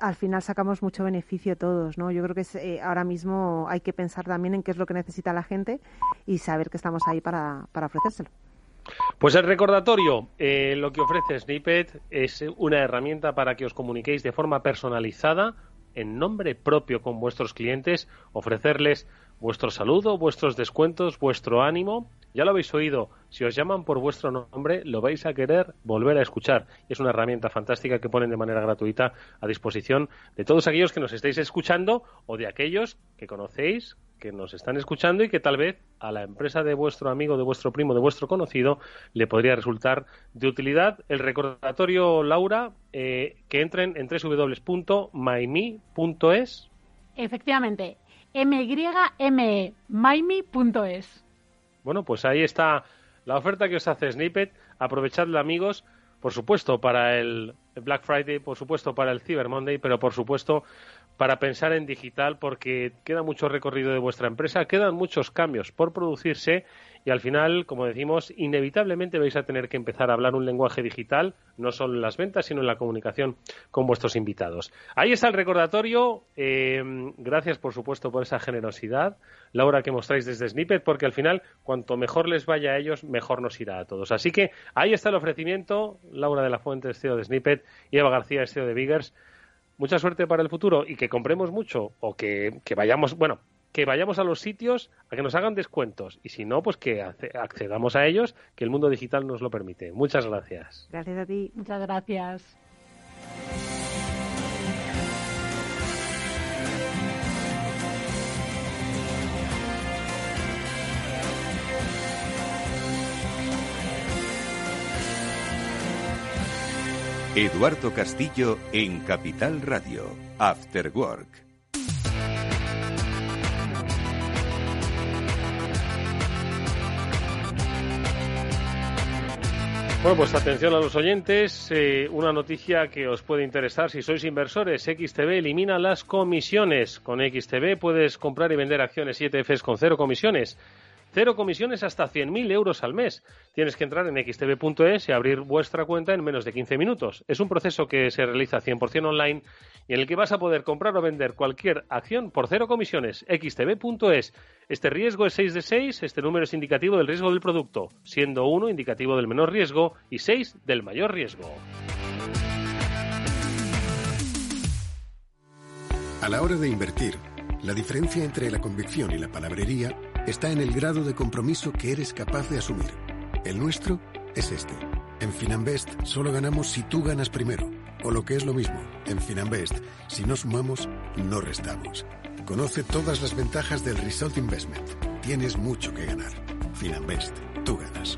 al final sacamos mucho beneficio todos, ¿no? Yo creo que eh, ahora mismo hay que pensar también en qué es lo que necesita la gente y saber que estamos ahí para, para ofrecérselo. Pues el recordatorio, eh, lo que ofrece Snippet es una herramienta para que os comuniquéis de forma personalizada, en nombre propio con vuestros clientes, ofrecerles vuestro saludo, vuestros descuentos, vuestro ánimo. Ya lo habéis oído, si os llaman por vuestro nombre, lo vais a querer volver a escuchar. Es una herramienta fantástica que ponen de manera gratuita a disposición de todos aquellos que nos estáis escuchando o de aquellos que conocéis, que nos están escuchando y que tal vez a la empresa de vuestro amigo, de vuestro primo, de vuestro conocido, le podría resultar de utilidad. El recordatorio, Laura, eh, que entren en www.myme.es. Efectivamente, M-Y-M-E. Bueno, pues ahí está la oferta que os hace Snippet. Aprovechadla, amigos, por supuesto, para el Black Friday, por supuesto, para el Cyber Monday, pero por supuesto, para pensar en digital, porque queda mucho recorrido de vuestra empresa, quedan muchos cambios por producirse y al final, como decimos, inevitablemente vais a tener que empezar a hablar un lenguaje digital, no solo en las ventas, sino en la comunicación con vuestros invitados. Ahí está el recordatorio. Eh, gracias, por supuesto, por esa generosidad, Laura, que mostráis desde Snippet, porque al final, cuanto mejor les vaya a ellos, mejor nos irá a todos. Así que ahí está el ofrecimiento. Laura de la Fuente, CEO de Snippet, y Eva García, CEO de Biggers. Mucha suerte para el futuro y que compremos mucho o que, que vayamos, bueno, que vayamos a los sitios a que nos hagan descuentos y si no, pues que accedamos a ellos, que el mundo digital nos lo permite. Muchas gracias. Gracias a ti. Muchas gracias. Eduardo Castillo en Capital Radio, After Work. Bueno, pues atención a los oyentes. Eh, una noticia que os puede interesar si sois inversores. XTB elimina las comisiones. Con XTB puedes comprar y vender acciones y ETFs con cero comisiones. Cero comisiones hasta 100.000 euros al mes. Tienes que entrar en xtb.es y abrir vuestra cuenta en menos de 15 minutos. Es un proceso que se realiza 100% online y en el que vas a poder comprar o vender cualquier acción por cero comisiones. xtb.es. Este riesgo es 6 de 6, este número es indicativo del riesgo del producto, siendo 1 indicativo del menor riesgo y 6 del mayor riesgo. A la hora de invertir, la diferencia entre la convicción y la palabrería está en el grado de compromiso que eres capaz de asumir. El nuestro es este. En Finanbest solo ganamos si tú ganas primero. O lo que es lo mismo, en Finanbest, si no sumamos, no restamos. Conoce todas las ventajas del Result Investment. Tienes mucho que ganar. Finanbest, tú ganas.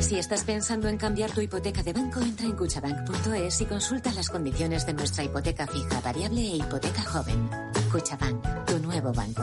Si estás pensando en cambiar tu hipoteca de banco, entra en cuchabank.es y consulta las condiciones de nuestra hipoteca fija, variable e hipoteca joven. Cuchabank, tu nuevo banco.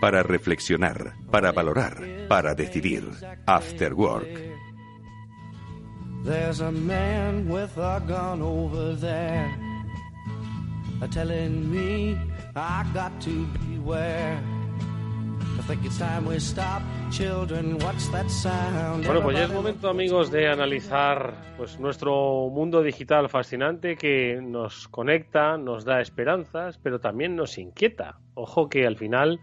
Para reflexionar, para valorar, para decidir. After Work. There's a man with a gun over there, telling me I got to beware. Bueno, pues ya es momento, amigos, de analizar pues nuestro mundo digital fascinante que nos conecta, nos da esperanzas, pero también nos inquieta. Ojo que al final,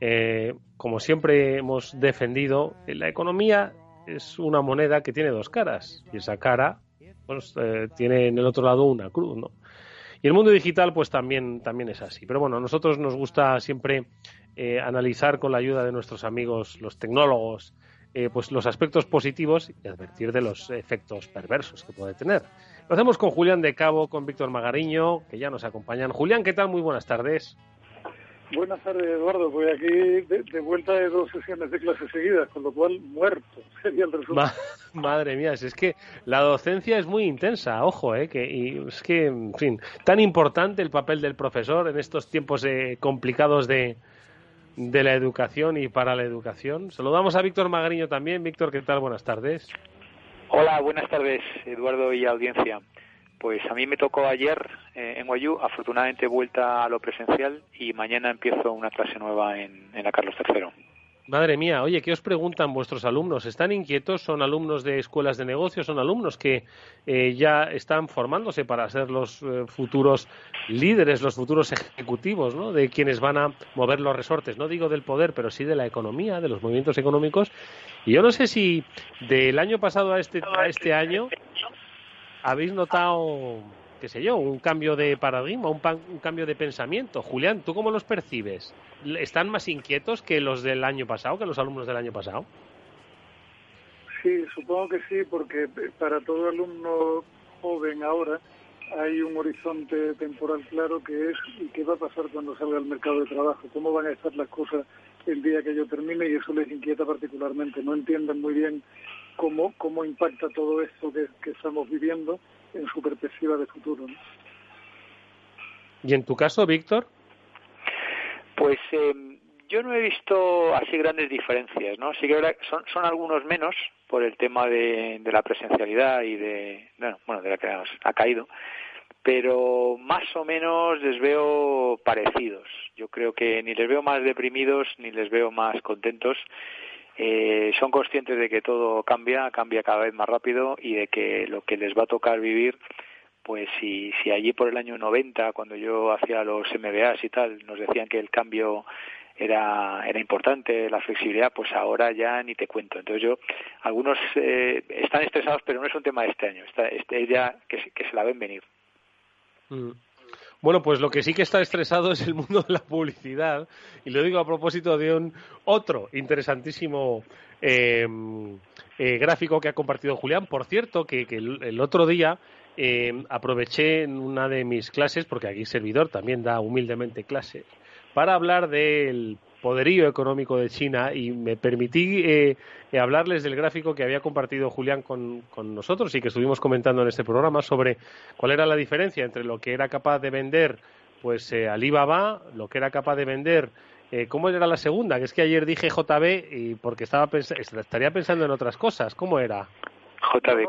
eh, como siempre hemos defendido, la economía es una moneda que tiene dos caras y esa cara pues, eh, tiene en el otro lado una cruz, ¿no? Y el mundo digital, pues también, también es así. Pero bueno, a nosotros nos gusta siempre eh, analizar con la ayuda de nuestros amigos, los tecnólogos, eh, pues los aspectos positivos y advertir de los efectos perversos que puede tener. Lo hacemos con Julián de Cabo, con Víctor Magariño, que ya nos acompañan. Julián, ¿qué tal? Muy buenas tardes. Buenas tardes, Eduardo. Voy aquí de, vuelta de dos sesiones de clases seguidas, con lo cual muerto sería el resultado. madre mía, es que la docencia es muy intensa, ojo, eh, que y es que, en fin, tan importante el papel del profesor en estos tiempos eh, complicados de, de la educación y para la educación. Saludamos a Víctor Magariño también. Víctor, ¿qué tal? Buenas tardes. Hola, buenas tardes, Eduardo y audiencia. Pues a mí me tocó ayer eh, en Guayú, afortunadamente vuelta a lo presencial y mañana empiezo una clase nueva en, la Carlos III. Madre mía, oye, ¿qué os preguntan vuestros alumnos? ¿Están inquietos? ¿Son alumnos de escuelas de negocios? ¿Son alumnos que eh, ya están formándose para ser los eh, futuros líderes, los futuros ejecutivos, ¿no? De quienes van a mover los resortes, no digo del poder, pero sí de la economía, de los movimientos económicos. Y yo no sé si del año pasado a este, a este año habéis notado, qué sé yo, un cambio de paradigma, un, un, cambio de pensamiento. Julián, ¿tú cómo los percibes? ¿Están más inquietos que los del año pasado, que los alumnos del año pasado? Sí, supongo que sí, porque para todo alumno joven ahora hay un horizonte temporal claro que es y qué va a pasar cuando salga al mercado de trabajo, cómo van a estar las cosas el día que yo termine y eso les inquieta particularmente. No entienden muy bien cómo, cómo impacta todo esto que, estamos viviendo en su perspectiva de futuro. ¿Y en tu caso, Víctor? Pues em, yo no he visto así grandes diferencias, ¿no? Sí que son, son algunos menos por el tema de, de la presencialidad y de, bueno, bueno, de la que ha caído, pero más o menos les veo parecidos. Yo creo que ni les veo más deprimidos ni les veo más contentos eh, son conscientes de que todo cambia, cambia cada vez más rápido y de que lo que les va a tocar vivir, pues si, si allí por el año 90, cuando yo hacía los MBAs y tal, nos decían que el cambio era, era importante, la flexibilidad, pues ahora ya ni te cuento. Entonces yo, algunos eh, están estresados, pero no es un tema de este año, está, este ya que, que se la ven venir. Mm. Bueno, pues lo que sí que está estresado es el mundo de la publicidad. Y lo digo a propósito de un otro interesantísimo eh, eh, gráfico que ha compartido Julián. Por cierto, que, el, otro día eh, aproveché en una de mis clases, porque aquí servidor también da humildemente clases, para hablar del poderío económico de China y me permití eh, eh, hablarles del gráfico que había compartido Julián con, nosotros y que estuvimos comentando en este programa sobre cuál era la diferencia entre lo que era capaz de vender pues eh, Alibaba, lo que era capaz de vender ¿Cómo era la segunda? Que es que ayer dije JB y porque estaba estaría pensando en otras cosas. ¿Cómo era? JB,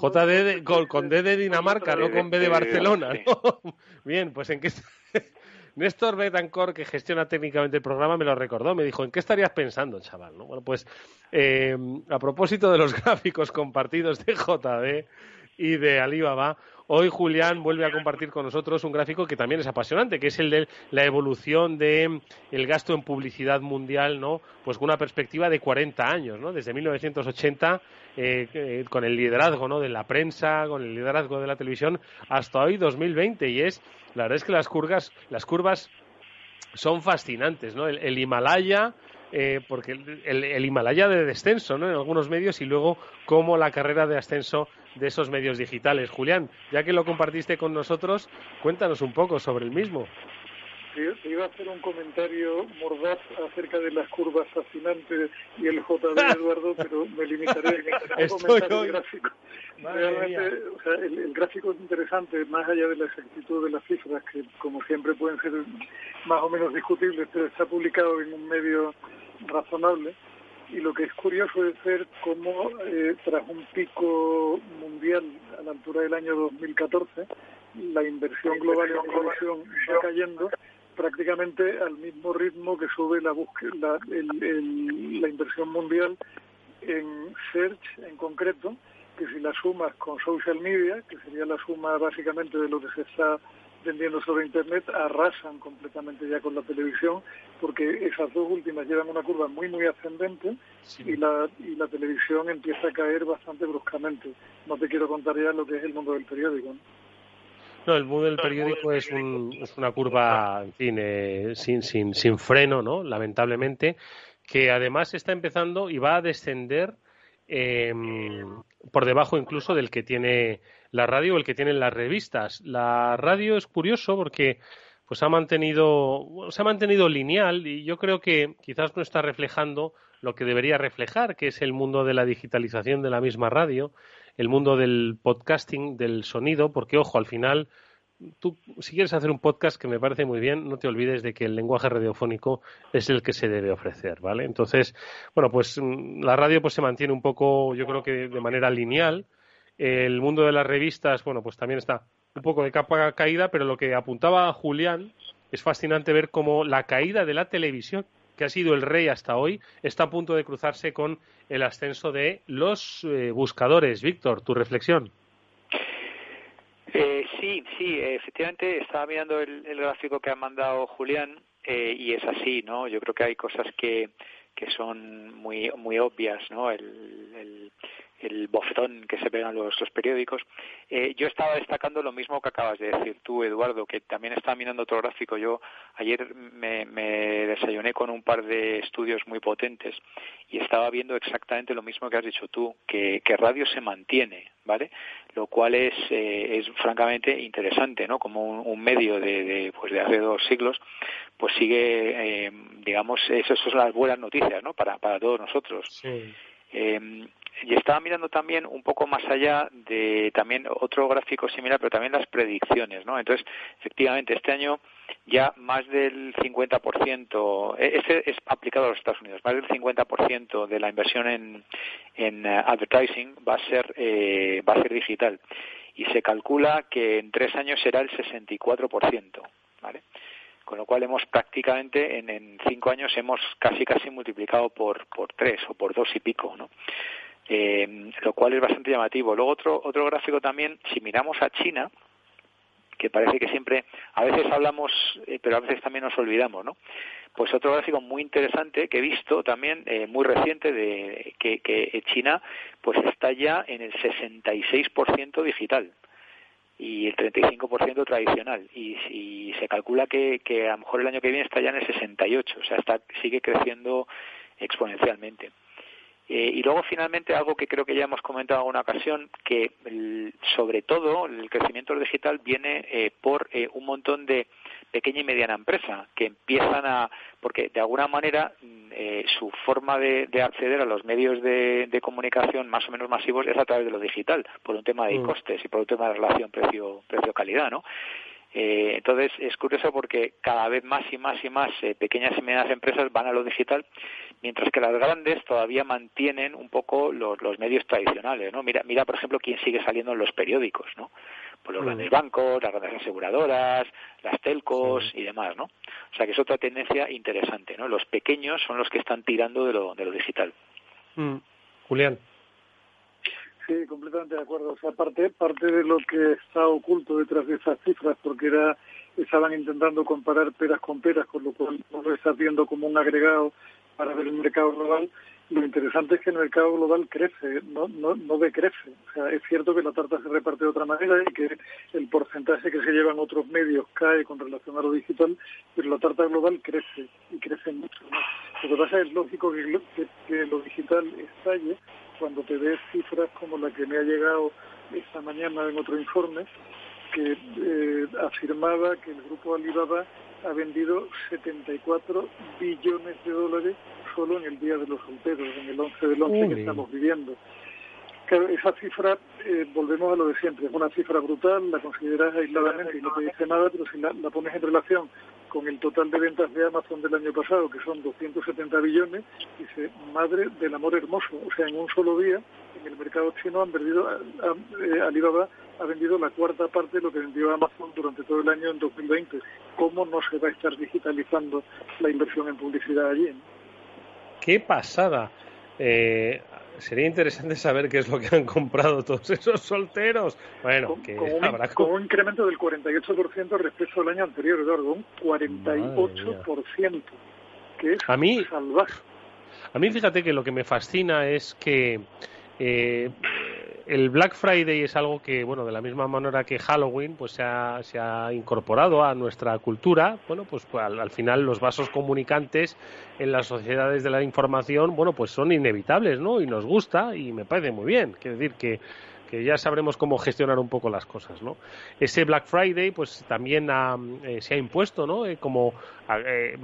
JD, con, D de Dinamarca, no con B de Barcelona. Bien, pues en qué Néstor Betancor, que gestiona técnicamente el programa, me lo recordó. Me dijo, ¿en qué estarías pensando, chaval? Bueno, pues eh, a propósito de los gráficos compartidos de JD y de Alibaba, hoy Julián vuelve a compartir con nosotros un gráfico que también es apasionante, que es el de la evolución de el gasto en publicidad mundial, ¿no? Pues con una perspectiva de 40 años, ¿no? Desde 1980 eh, eh, con el liderazgo, ¿no? De la prensa, con el liderazgo de la televisión hasta hoy 2020 y es la verdad es que las curvas, las curvas son fascinantes, ¿no? El, Himalaya, eh, porque el, Himalaya de descenso, ¿no? En algunos medios y luego cómo la carrera de ascenso de esos medios digitales. Julián, ya que lo compartiste con nosotros, cuéntanos un poco sobre el mismo. Iba a hacer un comentario mordaz acerca de las curvas fascinantes y el JD Eduardo, pero me limitaré a comentar el gráfico. Realmente, o sea, el, gráfico es interesante, más allá de la exactitud de las cifras, que como siempre pueden ser más o menos discutibles, pero está publicado en un medio razonable y lo que es curioso es ver cómo eh, tras un pico mundial a la altura del año 2014, la inversión global en televisión va cayendo prácticamente al mismo ritmo que sube la, la, la inversión mundial en search en concreto, que si la sumas con social media, que sería la suma básicamente de lo que se está vendiendo sobre Internet arrasan completamente ya con la televisión, porque esas dos últimas llevan una curva muy, muy ascendente y, la, y la televisión empieza a caer bastante bruscamente. No te quiero contar ya lo que es el mundo del periódico. ¿no? El mundo del periódico es, un, es una curva, en eh, sin, sin, sin freno, ¿no? Lamentablemente, que además está empezando y va a descender Em, por debajo incluso del que tiene la radio o el que tienen las revistas. La radio es curioso porque pues ha mantenido, se ha mantenido lineal y yo creo que quizás no está reflejando lo que debería reflejar, que es el mundo de la digitalización de la misma radio, el mundo del podcasting, del sonido, porque ojo, al final tú si quieres hacer un podcast que me parece muy bien, no te olvides de que el lenguaje radiofónico es el que se debe ofrecer, ¿vale? Entonces, bueno, pues mm, la radio pues se mantiene un poco, yo creo que de manera lineal. El mundo de las revistas, bueno, pues también está un poco de capa caída, pero lo que apuntaba Julián es fascinante ver cómo la caída de la televisión, que ha sido el rey hasta hoy, está a punto de cruzarse con el ascenso de los eh, buscadores. Víctor, tu reflexión. Eh, sí, sí, efectivamente estaba mirando el, gráfico que ha mandado Julián eh, y es así, ¿no? Yo creo que hay cosas que, que son muy muy obvias, ¿no? el, bofetón que se pegan los, los periódicos. Eh, yo estaba destacando lo mismo que acabas de decir tú, Eduardo, que también estaba mirando otro gráfico. Yo ayer me, desayuné con un par de estudios muy potentes y estaba viendo exactamente lo mismo que has dicho tú, que, que radio se mantiene, ¿vale? Lo cual es, eh, es francamente interesante, ¿no? Como un, medio de, de, pues de hace dos siglos, pues sigue, eh, digamos, esas son las buenas noticias, ¿no? Para, para todos nosotros. Sí. Eh, y estaba mirando también un poco más allá de también otro gráfico similar, pero también las predicciones, ¿no? Entonces, efectivamente, este año ya más del 50%, e-, este es aplicado a los Estados Unidos, más del 50% de la inversión en, en eh, advertising va a ser eh, va a ser digital y se calcula que en tres años será el 64%, ¿vale? con lo cual hemos prácticamente en, en, cinco años hemos casi casi multiplicado por, por tres o por dos y pico, ¿no? Eh, lo cual es bastante llamativo. Luego otro, otro gráfico también, si miramos a China, que parece que siempre, a veces hablamos, eh, pero a veces también nos olvidamos, ¿no? Pues otro gráfico muy interesante que he visto también, eh, muy reciente, de que, que China pues está ya en el 66% digital y el 35% tradicional y, y se calcula que, que a lo mejor el año que viene está ya en el 68, o sea, está, sigue creciendo exponencialmente. Eh, y luego, finalmente, algo que creo que ya hemos comentado en alguna ocasión, que sobre todo el crecimiento digital viene eh, por eh, un montón de pequeña y mediana empresa que empiezan a, porque de alguna manera mm, su forma de, acceder a los medios de, comunicación más o menos masivos es a través de lo digital, por un tema de mm. costes y por un tema de relación precio-calidad, ¿no? Eh, entonces es curioso porque cada vez más y más y más eh, pequeñas y medianas empresas van a lo digital, mientras que las grandes todavía mantienen un poco los, medios tradicionales, ¿no? Mira, mira por ejemplo quién sigue saliendo en los periódicos, ¿no? Pues los mm. grandes bancos, las grandes aseguradoras, las telcos y demás, ¿no? O sea que es otra tendencia interesante, ¿no? Los pequeños son los que están tirando de lo, de lo digital. Mm. Julián. Sí, completamente de acuerdo. O sea, parte, parte de lo que está oculto detrás de esas cifras, porque era estaban intentando comparar peras con peras, con lo cual no lo está viendo como un agregado para ver el mercado global. Lo interesante es que el mercado global crece, no, no, no decrece. O sea, es cierto que la tarta se reparte de otra manera y que el porcentaje que se llevan otros medios cae con relación a lo digital, pero la tarta global crece y crece mucho más. Lo que pasa es lógico que, que lo digital estalle cuando te ves cifras como la que me ha llegado esta mañana en otro informe, que eh, afirmaba que el grupo Alibaba ha vendido 74 billones de dólares solo en el Día de los Solteros, en el 11 del 11 que estamos viviendo. Claro, esa cifra, eh, volvemos a lo de siempre, es una cifra brutal, la consideras aisladamente y no te dice nada, pero si la, pones en relación con el total de ventas de Amazon del año pasado, que son 270 billones, dice, madre del amor hermoso. O sea, en un solo día, en el mercado chino han vendido, eh, Alibaba ha vendido la cuarta parte de lo que vendió Amazon durante todo el año en 2020. ¿Cómo no se va a estar digitalizando la inversión en publicidad allí? ¡Qué pasada! Eh, sería interesante saber qué es lo que han comprado todos esos solteros. Bueno, con, que un, habrá... con un incremento del 48% respecto al año anterior, Eduardo, un 48%, que es a mí, salvaje. A mí fíjate que lo que me fascina es que eh, el Black Friday es algo que, bueno, de la misma manera que Halloween, pues se ha, incorporado a nuestra cultura. Bueno, pues, pues al, final los vasos comunicantes en las sociedades de la información, bueno, pues son inevitables, ¿no? Y nos gusta y me parece muy bien. Quiero decir que ya sabremos cómo gestionar un poco las cosas, ¿no? Ese Black Friday, pues también eh, se ha impuesto, ¿no? Eh, como, eh,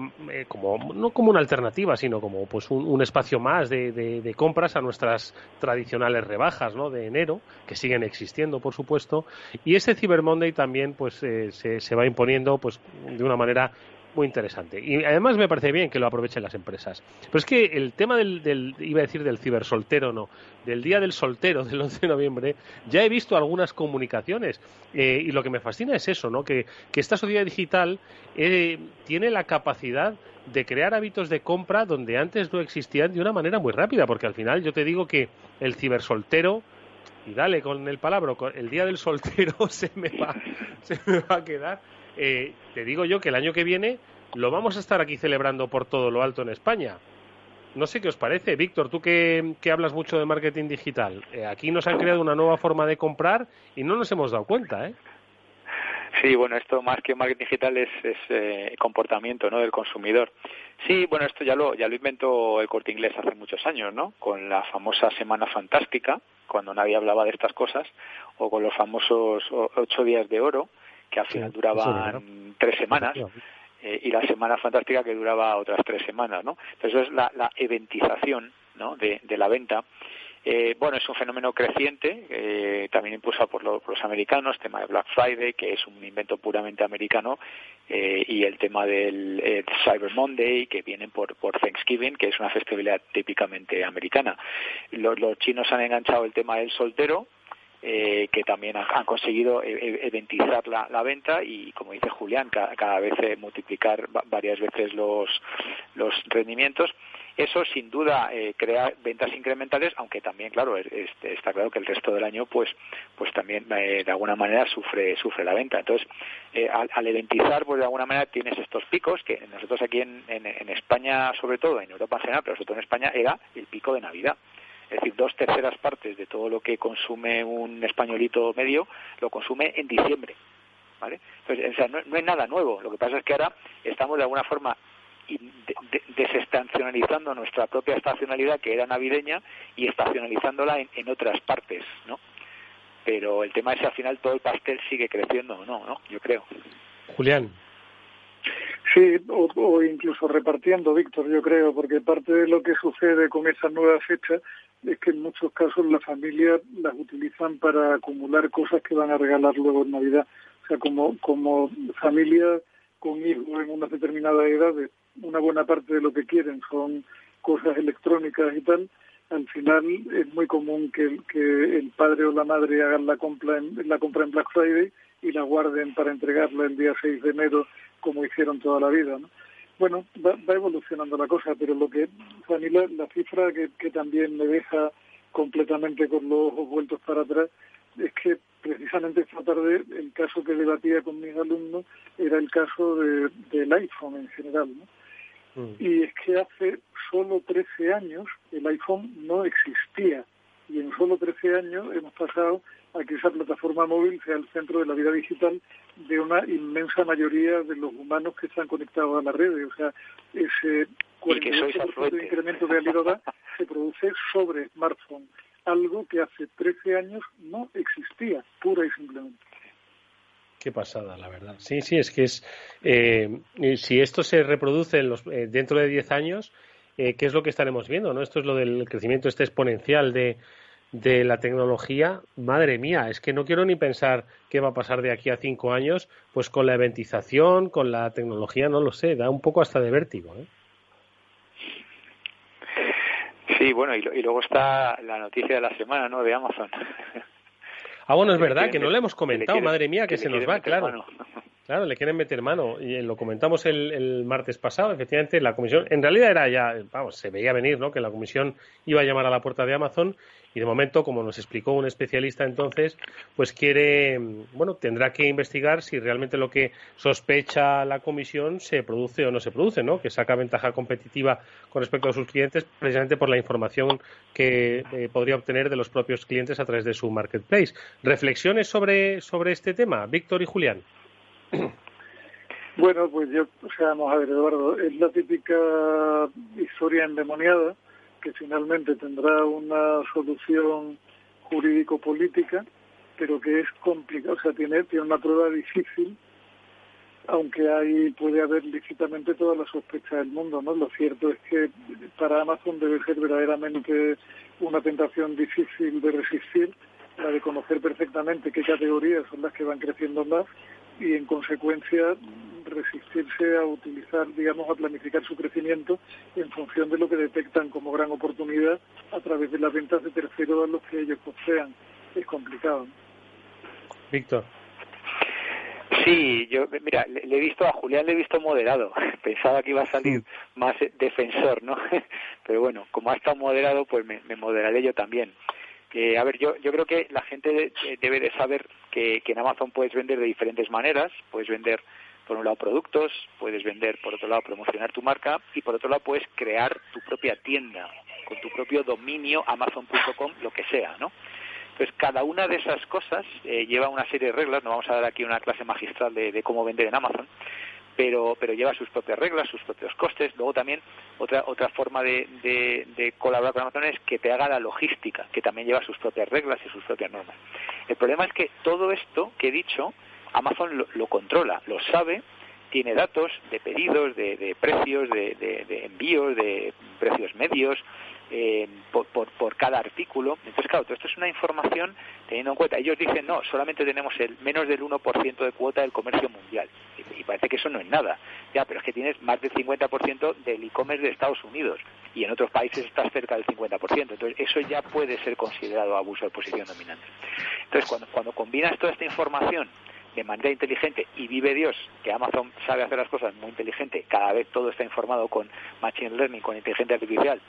como, no como una alternativa, sino como pues un, espacio más de, compras a nuestras tradicionales rebajas, ¿no? De enero, que siguen existiendo, por supuesto. Y ese Cyber Monday también, pues, se, se va imponiendo, pues, de una manera muy interesante. Y además me parece bien que lo aprovechen las empresas. Pero es que el tema del, iba a decir del cibersoltero, no, del Día del Soltero del 11 de noviembre, ya he visto algunas comunicaciones. Eh, y lo que me fascina es eso, ¿no? Que, esta sociedad digital eh, tiene la capacidad de crear hábitos de compra donde antes no existían de una manera muy rápida, porque al final yo te digo que el cibersoltero y dale con el palabra, el día del soltero se me va, se me va a quedar eh, te digo yo que el año que viene lo vamos a estar aquí celebrando por todo lo alto en España. No sé qué os parece, Víctor, tú que, hablas mucho de marketing digital. Eh, aquí nos han creado una nueva forma de comprar y no nos hemos dado cuenta, ¿eh? Sí, bueno, esto más que marketing digital es, eh, comportamiento ¿no? del consumidor. Sí, bueno, esto ya lo, ya lo inventó el corte inglés hace muchos años, ¿no? Con la famosa Semana Fantástica, cuando nadie hablaba de estas cosas, o con los famosos ocho días de oro, que al final duraban tres semanas. Eh, y la semana fantástica que duraba otras tres semanas, ¿no? Entonces es la, la eventización ¿no? de, la venta. Eh, bueno, es un fenómeno creciente, eh, también impulsado por, los americanos, tema de Black Friday, que es un invento puramente americano, y el tema del Cyber Monday, que viene por, por Thanksgiving, que es una festividad típicamente americana. Los, los chinos han enganchado el tema del soltero, eh, que también han, conseguido e, e, eventizar la, venta y, como dice Julián, cada, vez eh, multiplicar varias veces los, los rendimientos. Eso sin duda eh, crea ventas incrementales, aunque también, claro, está claro que el resto del año, pues, pues también de alguna manera sufre sufre la venta. Entonces, al, eventizar, pues de alguna manera tienes estos picos que nosotros aquí en, en España, sobre todo, en Europa en general, pero sobre todo en España, era el pico de Navidad es decir, dos terceras partes de todo lo que consume un españolito medio lo consume en diciembre. ¿vale? Entonces, o sea, no, es nada nuevo. Lo que pasa es que ahora estamos de alguna forma desestacionalizando nuestra propia estacionalidad que era navideña y estacionalizándola en, otras partes, ¿no? Pero el tema es que al final todo el pastel sigue creciendo o no, ¿no? Yo creo. Julián. Sí, o, incluso repartiendo, Víctor, yo creo, porque parte de lo que sucede con esa nueva fecha es que en muchos casos las familias las utilizan para acumular cosas que van a regalar luego en Navidad. O sea, como, como familia con hijos en una determinada edad, una buena parte de lo que quieren son cosas electrónicas y tal, al final es muy común que, que el padre o la madre hagan la compra en, la compra en Black Friday y la guarden para entregarla el día 6 de enero como hicieron toda la vida. ¿no? Bueno, va, evolucionando la cosa, pero lo que, a mí la, cifra que, que, también me deja completamente con los ojos vueltos para atrás es que precisamente esta tarde el caso que debatía con mis alumnos era el caso de, del iPhone en general. ¿no? Mm. Y es que hace solo 13 años el iPhone no existía y en solo 13 años hemos pasado a que esa plataforma móvil sea el centro de la vida digital de una inmensa mayoría de los humanos que están conectados a la red. O sea, ese 48% de incremento de Alibaba se produce sobre smartphone, algo que hace 13 años no existía, pura y simplemente. Qué pasada, la verdad. Sí, sí, es que es. Eh, si esto se reproduce en los, eh, dentro de 10 años, eh, ¿qué es lo que estaremos viendo? ¿no? Esto es lo del crecimiento este exponencial de, de la tecnología, madre mía, es que no quiero ni pensar qué va a pasar de aquí a cinco años, pues con la eventización, con la tecnología, no lo sé, da un poco hasta de vértigo. ¿eh? Sí, bueno, y, luego está la noticia de la semana, ¿no? De Amazon. Ah, bueno, es verdad, que no le hemos comentado, madre mía, que, se nos va, claro. Claro, le quieren meter mano. Y lo comentamos el, el, martes pasado. Efectivamente, la comisión, en realidad era ya, vamos, se veía venir, ¿no? Que la comisión iba a llamar a la puerta de Amazon y de momento, como nos explicó un especialista entonces, pues quiere, bueno, tendrá que investigar si realmente lo que sospecha la comisión se produce o no se produce, ¿no? Que saca ventaja competitiva con respecto a sus clientes precisamente por la información que eh, podría obtener de los propios clientes a través de su marketplace. ¿Reflexiones sobre, sobre este tema, Víctor y Julián? Bueno, pues yo, o sea, vamos a ver, Eduardo, es la típica historia endemoniada que finalmente tendrá una solución jurídico-política, pero que es complicado, o sea, tiene, tiene una prueba difícil, aunque ahí puede haber lícitamente toda la sospecha del mundo, ¿no? Lo cierto es que para Amazon debe ser verdaderamente una tentación difícil de resistir, la de conocer perfectamente qué categorías son las que van creciendo más y en consecuencia resistirse a utilizar, digamos, a planificar su crecimiento en función de lo que detectan como gran oportunidad a través de las ventas de terceros a los que ellos posean. Es complicado. Víctor. Sí, yo, mira, le, he visto a Julián, le he visto moderado. Pensaba que iba a salir más defensor, ¿no? Pero bueno, como ha estado moderado, pues me, me moderaré yo también a ver, yo, yo creo que la gente debe de saber que, en Amazon puedes vender de diferentes maneras. Puedes vender, por un lado, productos, puedes vender, por otro lado, promocionar tu marca y, por otro lado, puedes crear tu propia tienda con tu propio dominio, amazon.com, lo que sea, ¿no? Entonces, cada una de esas cosas eh, lleva una serie de reglas. No vamos a dar aquí una clase magistral de cómo vender en Amazon, pero, pero lleva sus propias reglas, sus propios costes. Luego también otra, otra forma de, de, colaborar con Amazon es que te haga la logística, que también lleva sus propias reglas y sus propias normas. El problema es que todo esto que he dicho, Amazon lo, controla, lo sabe, tiene datos de pedidos, de, de precios, de, envíos, de precios medios, eh, por, cada artículo. Entonces, claro, todo esto es una información teniendo en cuenta. Ellos dicen, no, solamente tenemos el menos del 1% de cuota del comercio mundial. Y, parece que eso no es nada. Ya, pero es que tienes más del 50% del e-commerce de Estados Unidos. Y en otros países estás cerca del 50%. Entonces, eso ya puede ser considerado abuso de posición dominante. Entonces, cuando combinas toda esta información de manera inteligente y vive Dios que Amazon sabe hacer las cosas muy inteligente, cada vez todo está informado con Machine Learning, con inteligencia artificial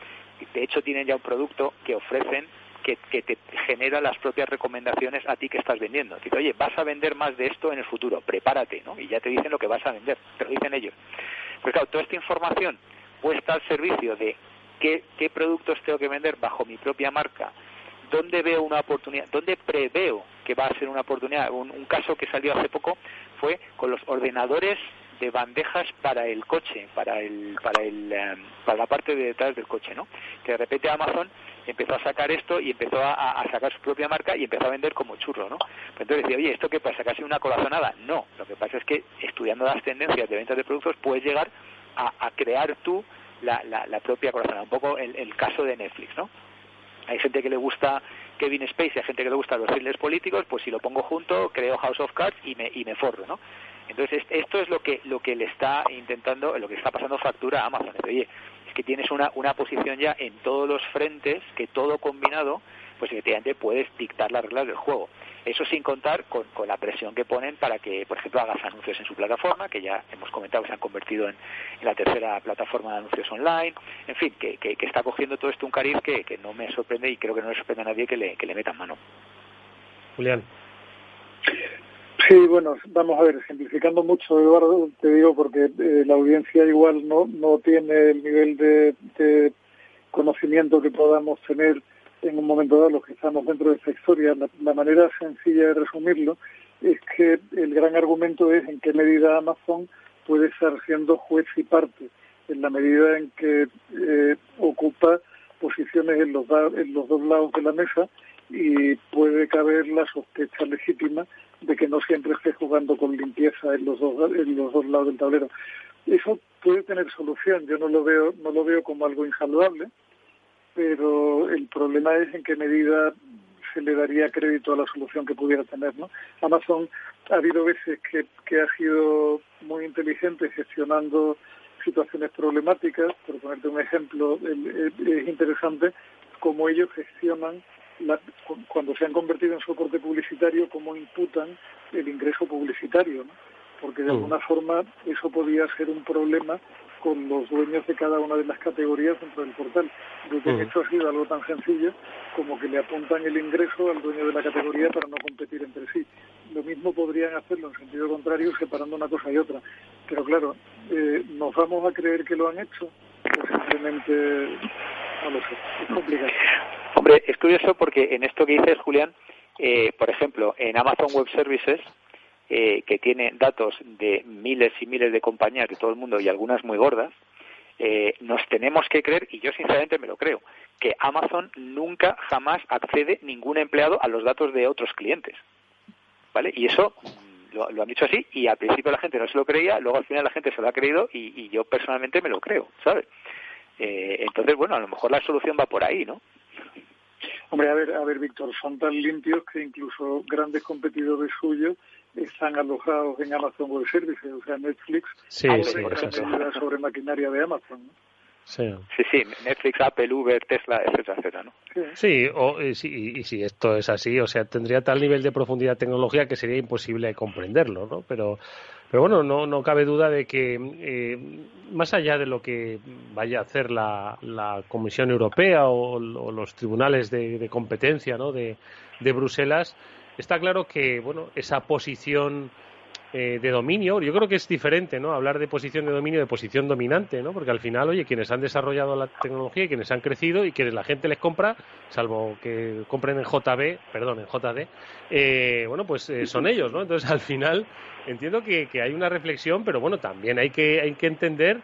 de hecho tienen ya un producto que ofrecen que, te genera las propias recomendaciones a ti que estás vendiendo. Dice, oye, vas a vender más de esto en el futuro, prepárate, ¿no? Y ya te dicen lo que vas a vender, te lo dicen ellos. Pues claro, toda esta información puesta al servicio de qué, qué productos tengo que vender bajo mi propia marca, dónde veo una oportunidad, dónde preveo que va a ser una oportunidad. Un, caso que salió hace poco fue con los ordenadores de bandejas para el coche, para el, para el, em, para la parte de detrás del coche, ¿no? Que de repente Amazon empezó a sacar esto y empezó a, sacar su propia marca y empezó a vender como churro, ¿no? entonces decía, oye, ¿esto qué pasa? ¿Casi una colazonada? No, lo que pasa es que estudiando las tendencias de ventas de productos puedes llegar a, crear tú la, la, propia colazonada, un poco el, el caso de Netflix, ¿no? Hay gente que le gusta Kevin Spacey, hay gente que le gusta los thrillers políticos, pues si lo pongo junto, creo House of Cards y me, y me forro, ¿no? Entonces, esto es lo que, lo que le está intentando, lo que está pasando factura a Amazon. Oye, es que tienes una, una posición ya en todos los frentes que todo combinado, pues efectivamente puedes dictar las reglas del juego. Eso sin contar con, la presión que ponen para que, por ejemplo, hagas anuncios en su plataforma, que ya hemos comentado que se han convertido en, la tercera plataforma de anuncios online. En fin, que, que, está cogiendo todo esto un cariz que, que, no me sorprende y creo que no le sorprende a nadie que le, que le metan mano. Julián. Sí, bueno, vamos a ver, simplificando mucho, Eduardo, te digo porque eh, la audiencia igual no, no tiene el nivel de, conocimiento que podamos tener en un momento dado los que estamos dentro de esta historia. La, manera sencilla de resumirlo es que el gran argumento es en qué medida Amazon puede estar siendo juez y parte, en la medida en que eh, ocupa posiciones en los, en los dos lados de la mesa y puede caber la sospecha legítima de que no siempre esté jugando con limpieza en los dos, en los dos lados del tablero. Eso puede tener solución, yo no lo veo, no lo veo como algo insaludable, pero el problema es en qué medida se le daría crédito a la solución que pudiera tener. ¿no? Amazon ha habido veces que, que ha sido muy inteligente gestionando situaciones problemáticas, por ponerte un ejemplo, es interesante cómo ellos gestionan cuando se han convertido en soporte publicitario, cómo imputan el ingreso publicitario. porque de mm. alguna forma eso podía ser un problema con los dueños de cada una de las categorías dentro del portal. Lo que hecho ha sido algo tan sencillo como que le apuntan el ingreso al dueño de la categoría para no competir entre sí. Lo mismo podrían hacerlo en sentido contrario, separando una cosa y otra. Pero claro, eh, ¿nos vamos a creer que lo han hecho? O simplemente, no lo sé, es complicado. Hombre, es curioso porque en esto que dices, Julián, eh, por ejemplo, en Amazon Web Services, eh, que tiene datos de miles y miles de compañías de todo el mundo y algunas muy gordas, eh, nos tenemos que creer, y yo sinceramente me lo creo, que Amazon nunca jamás accede ningún empleado a los datos de otros clientes. ¿Vale? Y eso mm, lo, han dicho así y al principio la gente no se lo creía, luego al final la gente se lo ha creído y, yo personalmente me lo creo, ¿sabes? Eh, entonces, bueno, a lo mejor la solución va por ahí, ¿no? Hombre, a ver, a ver, Víctor, son tan limpios que incluso grandes competidores suyos están alojados en Amazon Web Services, o sea, Netflix, sí, sí, sobre maquinaria de Amazon. ¿no? Sí. sí, Netflix, Apple, Uber, Tesla, etcétera, etcétera, ¿no? Sí, o, y, si, y si esto es así, o sea, tendría tal nivel de profundidad tecnológica que sería imposible comprenderlo, ¿no? Pero, pero bueno, no, no cabe duda de que eh, más allá de lo que vaya a hacer la, la Comisión Europea o, los tribunales de, de competencia, ¿no? De, de Bruselas, está claro que bueno esa posición eh, de dominio, yo creo que es diferente, ¿no? Hablar de posición de dominio de posición dominante, ¿no? Porque al final, oye, quienes han desarrollado la tecnología y quienes han crecido y quienes la gente les compra, salvo que compren en JB, perdón, en JD, eh, bueno, pues eh, son ellos, ¿no? Entonces, al final, entiendo que, que, hay una reflexión, pero bueno, también hay que, hay que entender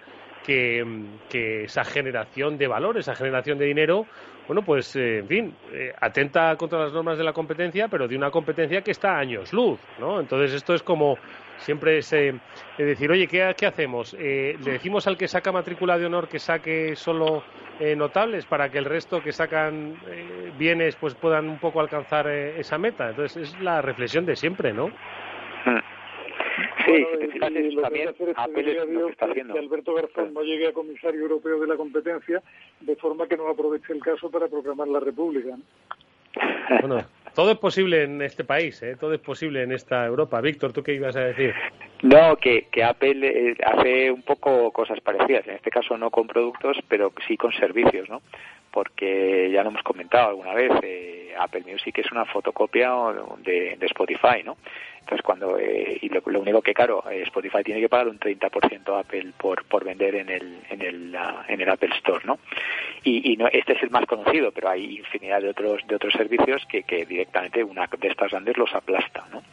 que, que esa generación de valor, esa generación de dinero, bueno, pues, eh, en fin, eh, atenta contra las normas de la competencia, pero de una competencia que está a años luz, ¿no? Entonces, esto es como siempre es eh, decir, oye, ¿qué, qué hacemos? ¿Le decimos al que saca matrícula de honor que saque solo notables para que el resto que sacan bienes pues puedan un poco alcanzar esa meta? Entonces, es la reflexión de siempre, ¿no? Hmm. Sí, también Apple es lo que está haciendo. Que Alberto Garzón no llegue a comisario europeo de la competencia de forma que no aproveche el caso para proclamar la República. Bueno, todo es posible en este país, ¿eh? todo es posible en esta Europa. Víctor, ¿tú qué ibas a decir? No, que, que Apple eh, hace un poco cosas parecidas, en este caso no con productos, pero sí con servicios, ¿no? Porque ya lo hemos comentado alguna vez, eh, Apple Music es una fotocopia de, de Spotify, ¿no? Entonces, cuando, eh, y lo, único que, claro, eh, Spotify tiene que pagar un 30% a Apple por, por vender en el, en, el, ah, en el Apple Store, ¿no? Y, y no, este es el más conocido, pero hay infinidad de otros, de otros servicios que, que directamente una de estas grandes los aplasta, ¿no?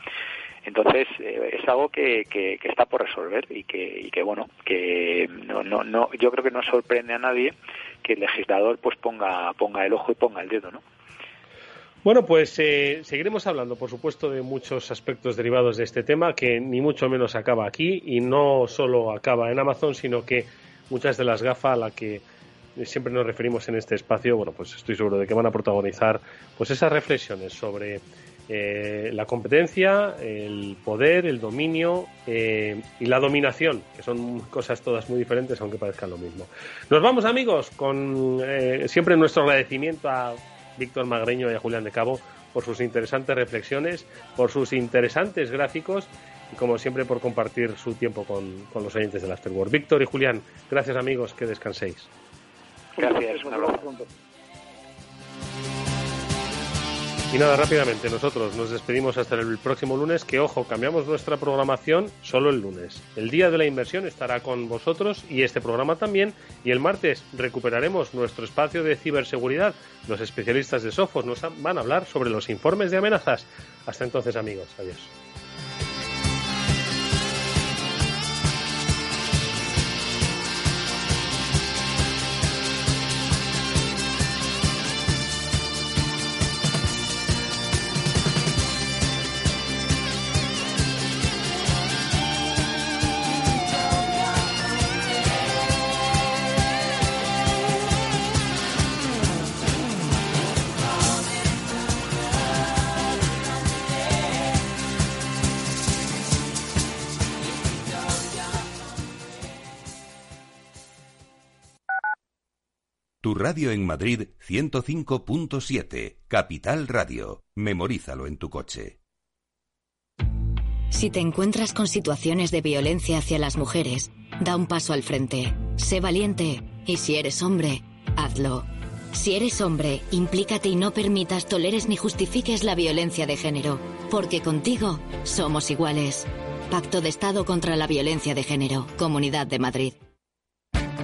Entonces, eh, es algo que, que, que, está por resolver y que, y que bueno, que no, no, no, yo creo que no sorprende a nadie que el legislador pues ponga, ponga el ojo y ponga el dedo, ¿no? Bueno, pues eh, seguiremos hablando, por supuesto, de muchos aspectos derivados de este tema, que ni mucho menos acaba aquí y no solo acaba en Amazon, sino que muchas de las gafas a las que siempre nos referimos en este espacio, bueno, pues estoy seguro de que van a protagonizar pues esas reflexiones sobre eh, la competencia, el poder, el dominio eh, y la dominación, que son cosas todas muy diferentes, aunque parezcan lo mismo. Nos vamos, amigos, con siempre nuestro agradecimiento a Víctor Magreño y a Julián de Cabo por sus interesantes reflexiones, por sus interesantes gráficos y como siempre por compartir su tiempo con, los oyentes del Afterworld. Víctor y Julián, gracias amigos, que descanséis. Gracias, un abrazo. Y nada, rápidamente, nosotros nos despedimos hasta el próximo lunes, que ojo, cambiamos nuestra programación solo el lunes. El día de la inversión estará con vosotros y este programa también, y el martes recuperaremos nuestro espacio de ciberseguridad. Los especialistas de Sophos nos van a hablar sobre los informes de amenazas. Hasta entonces, amigos, adiós. Radio en Madrid 105.7, Capital Radio. Memorízalo en tu coche. Si te encuentras con situaciones de violencia hacia las mujeres, da un paso al frente. Sé valiente. Y si eres hombre, hazlo. Si eres hombre, implícate y no permitas, toleres ni justifiques la violencia de género. Porque contigo somos iguales. Pacto de Estado contra la Violencia de Género. Comunidad de Madrid.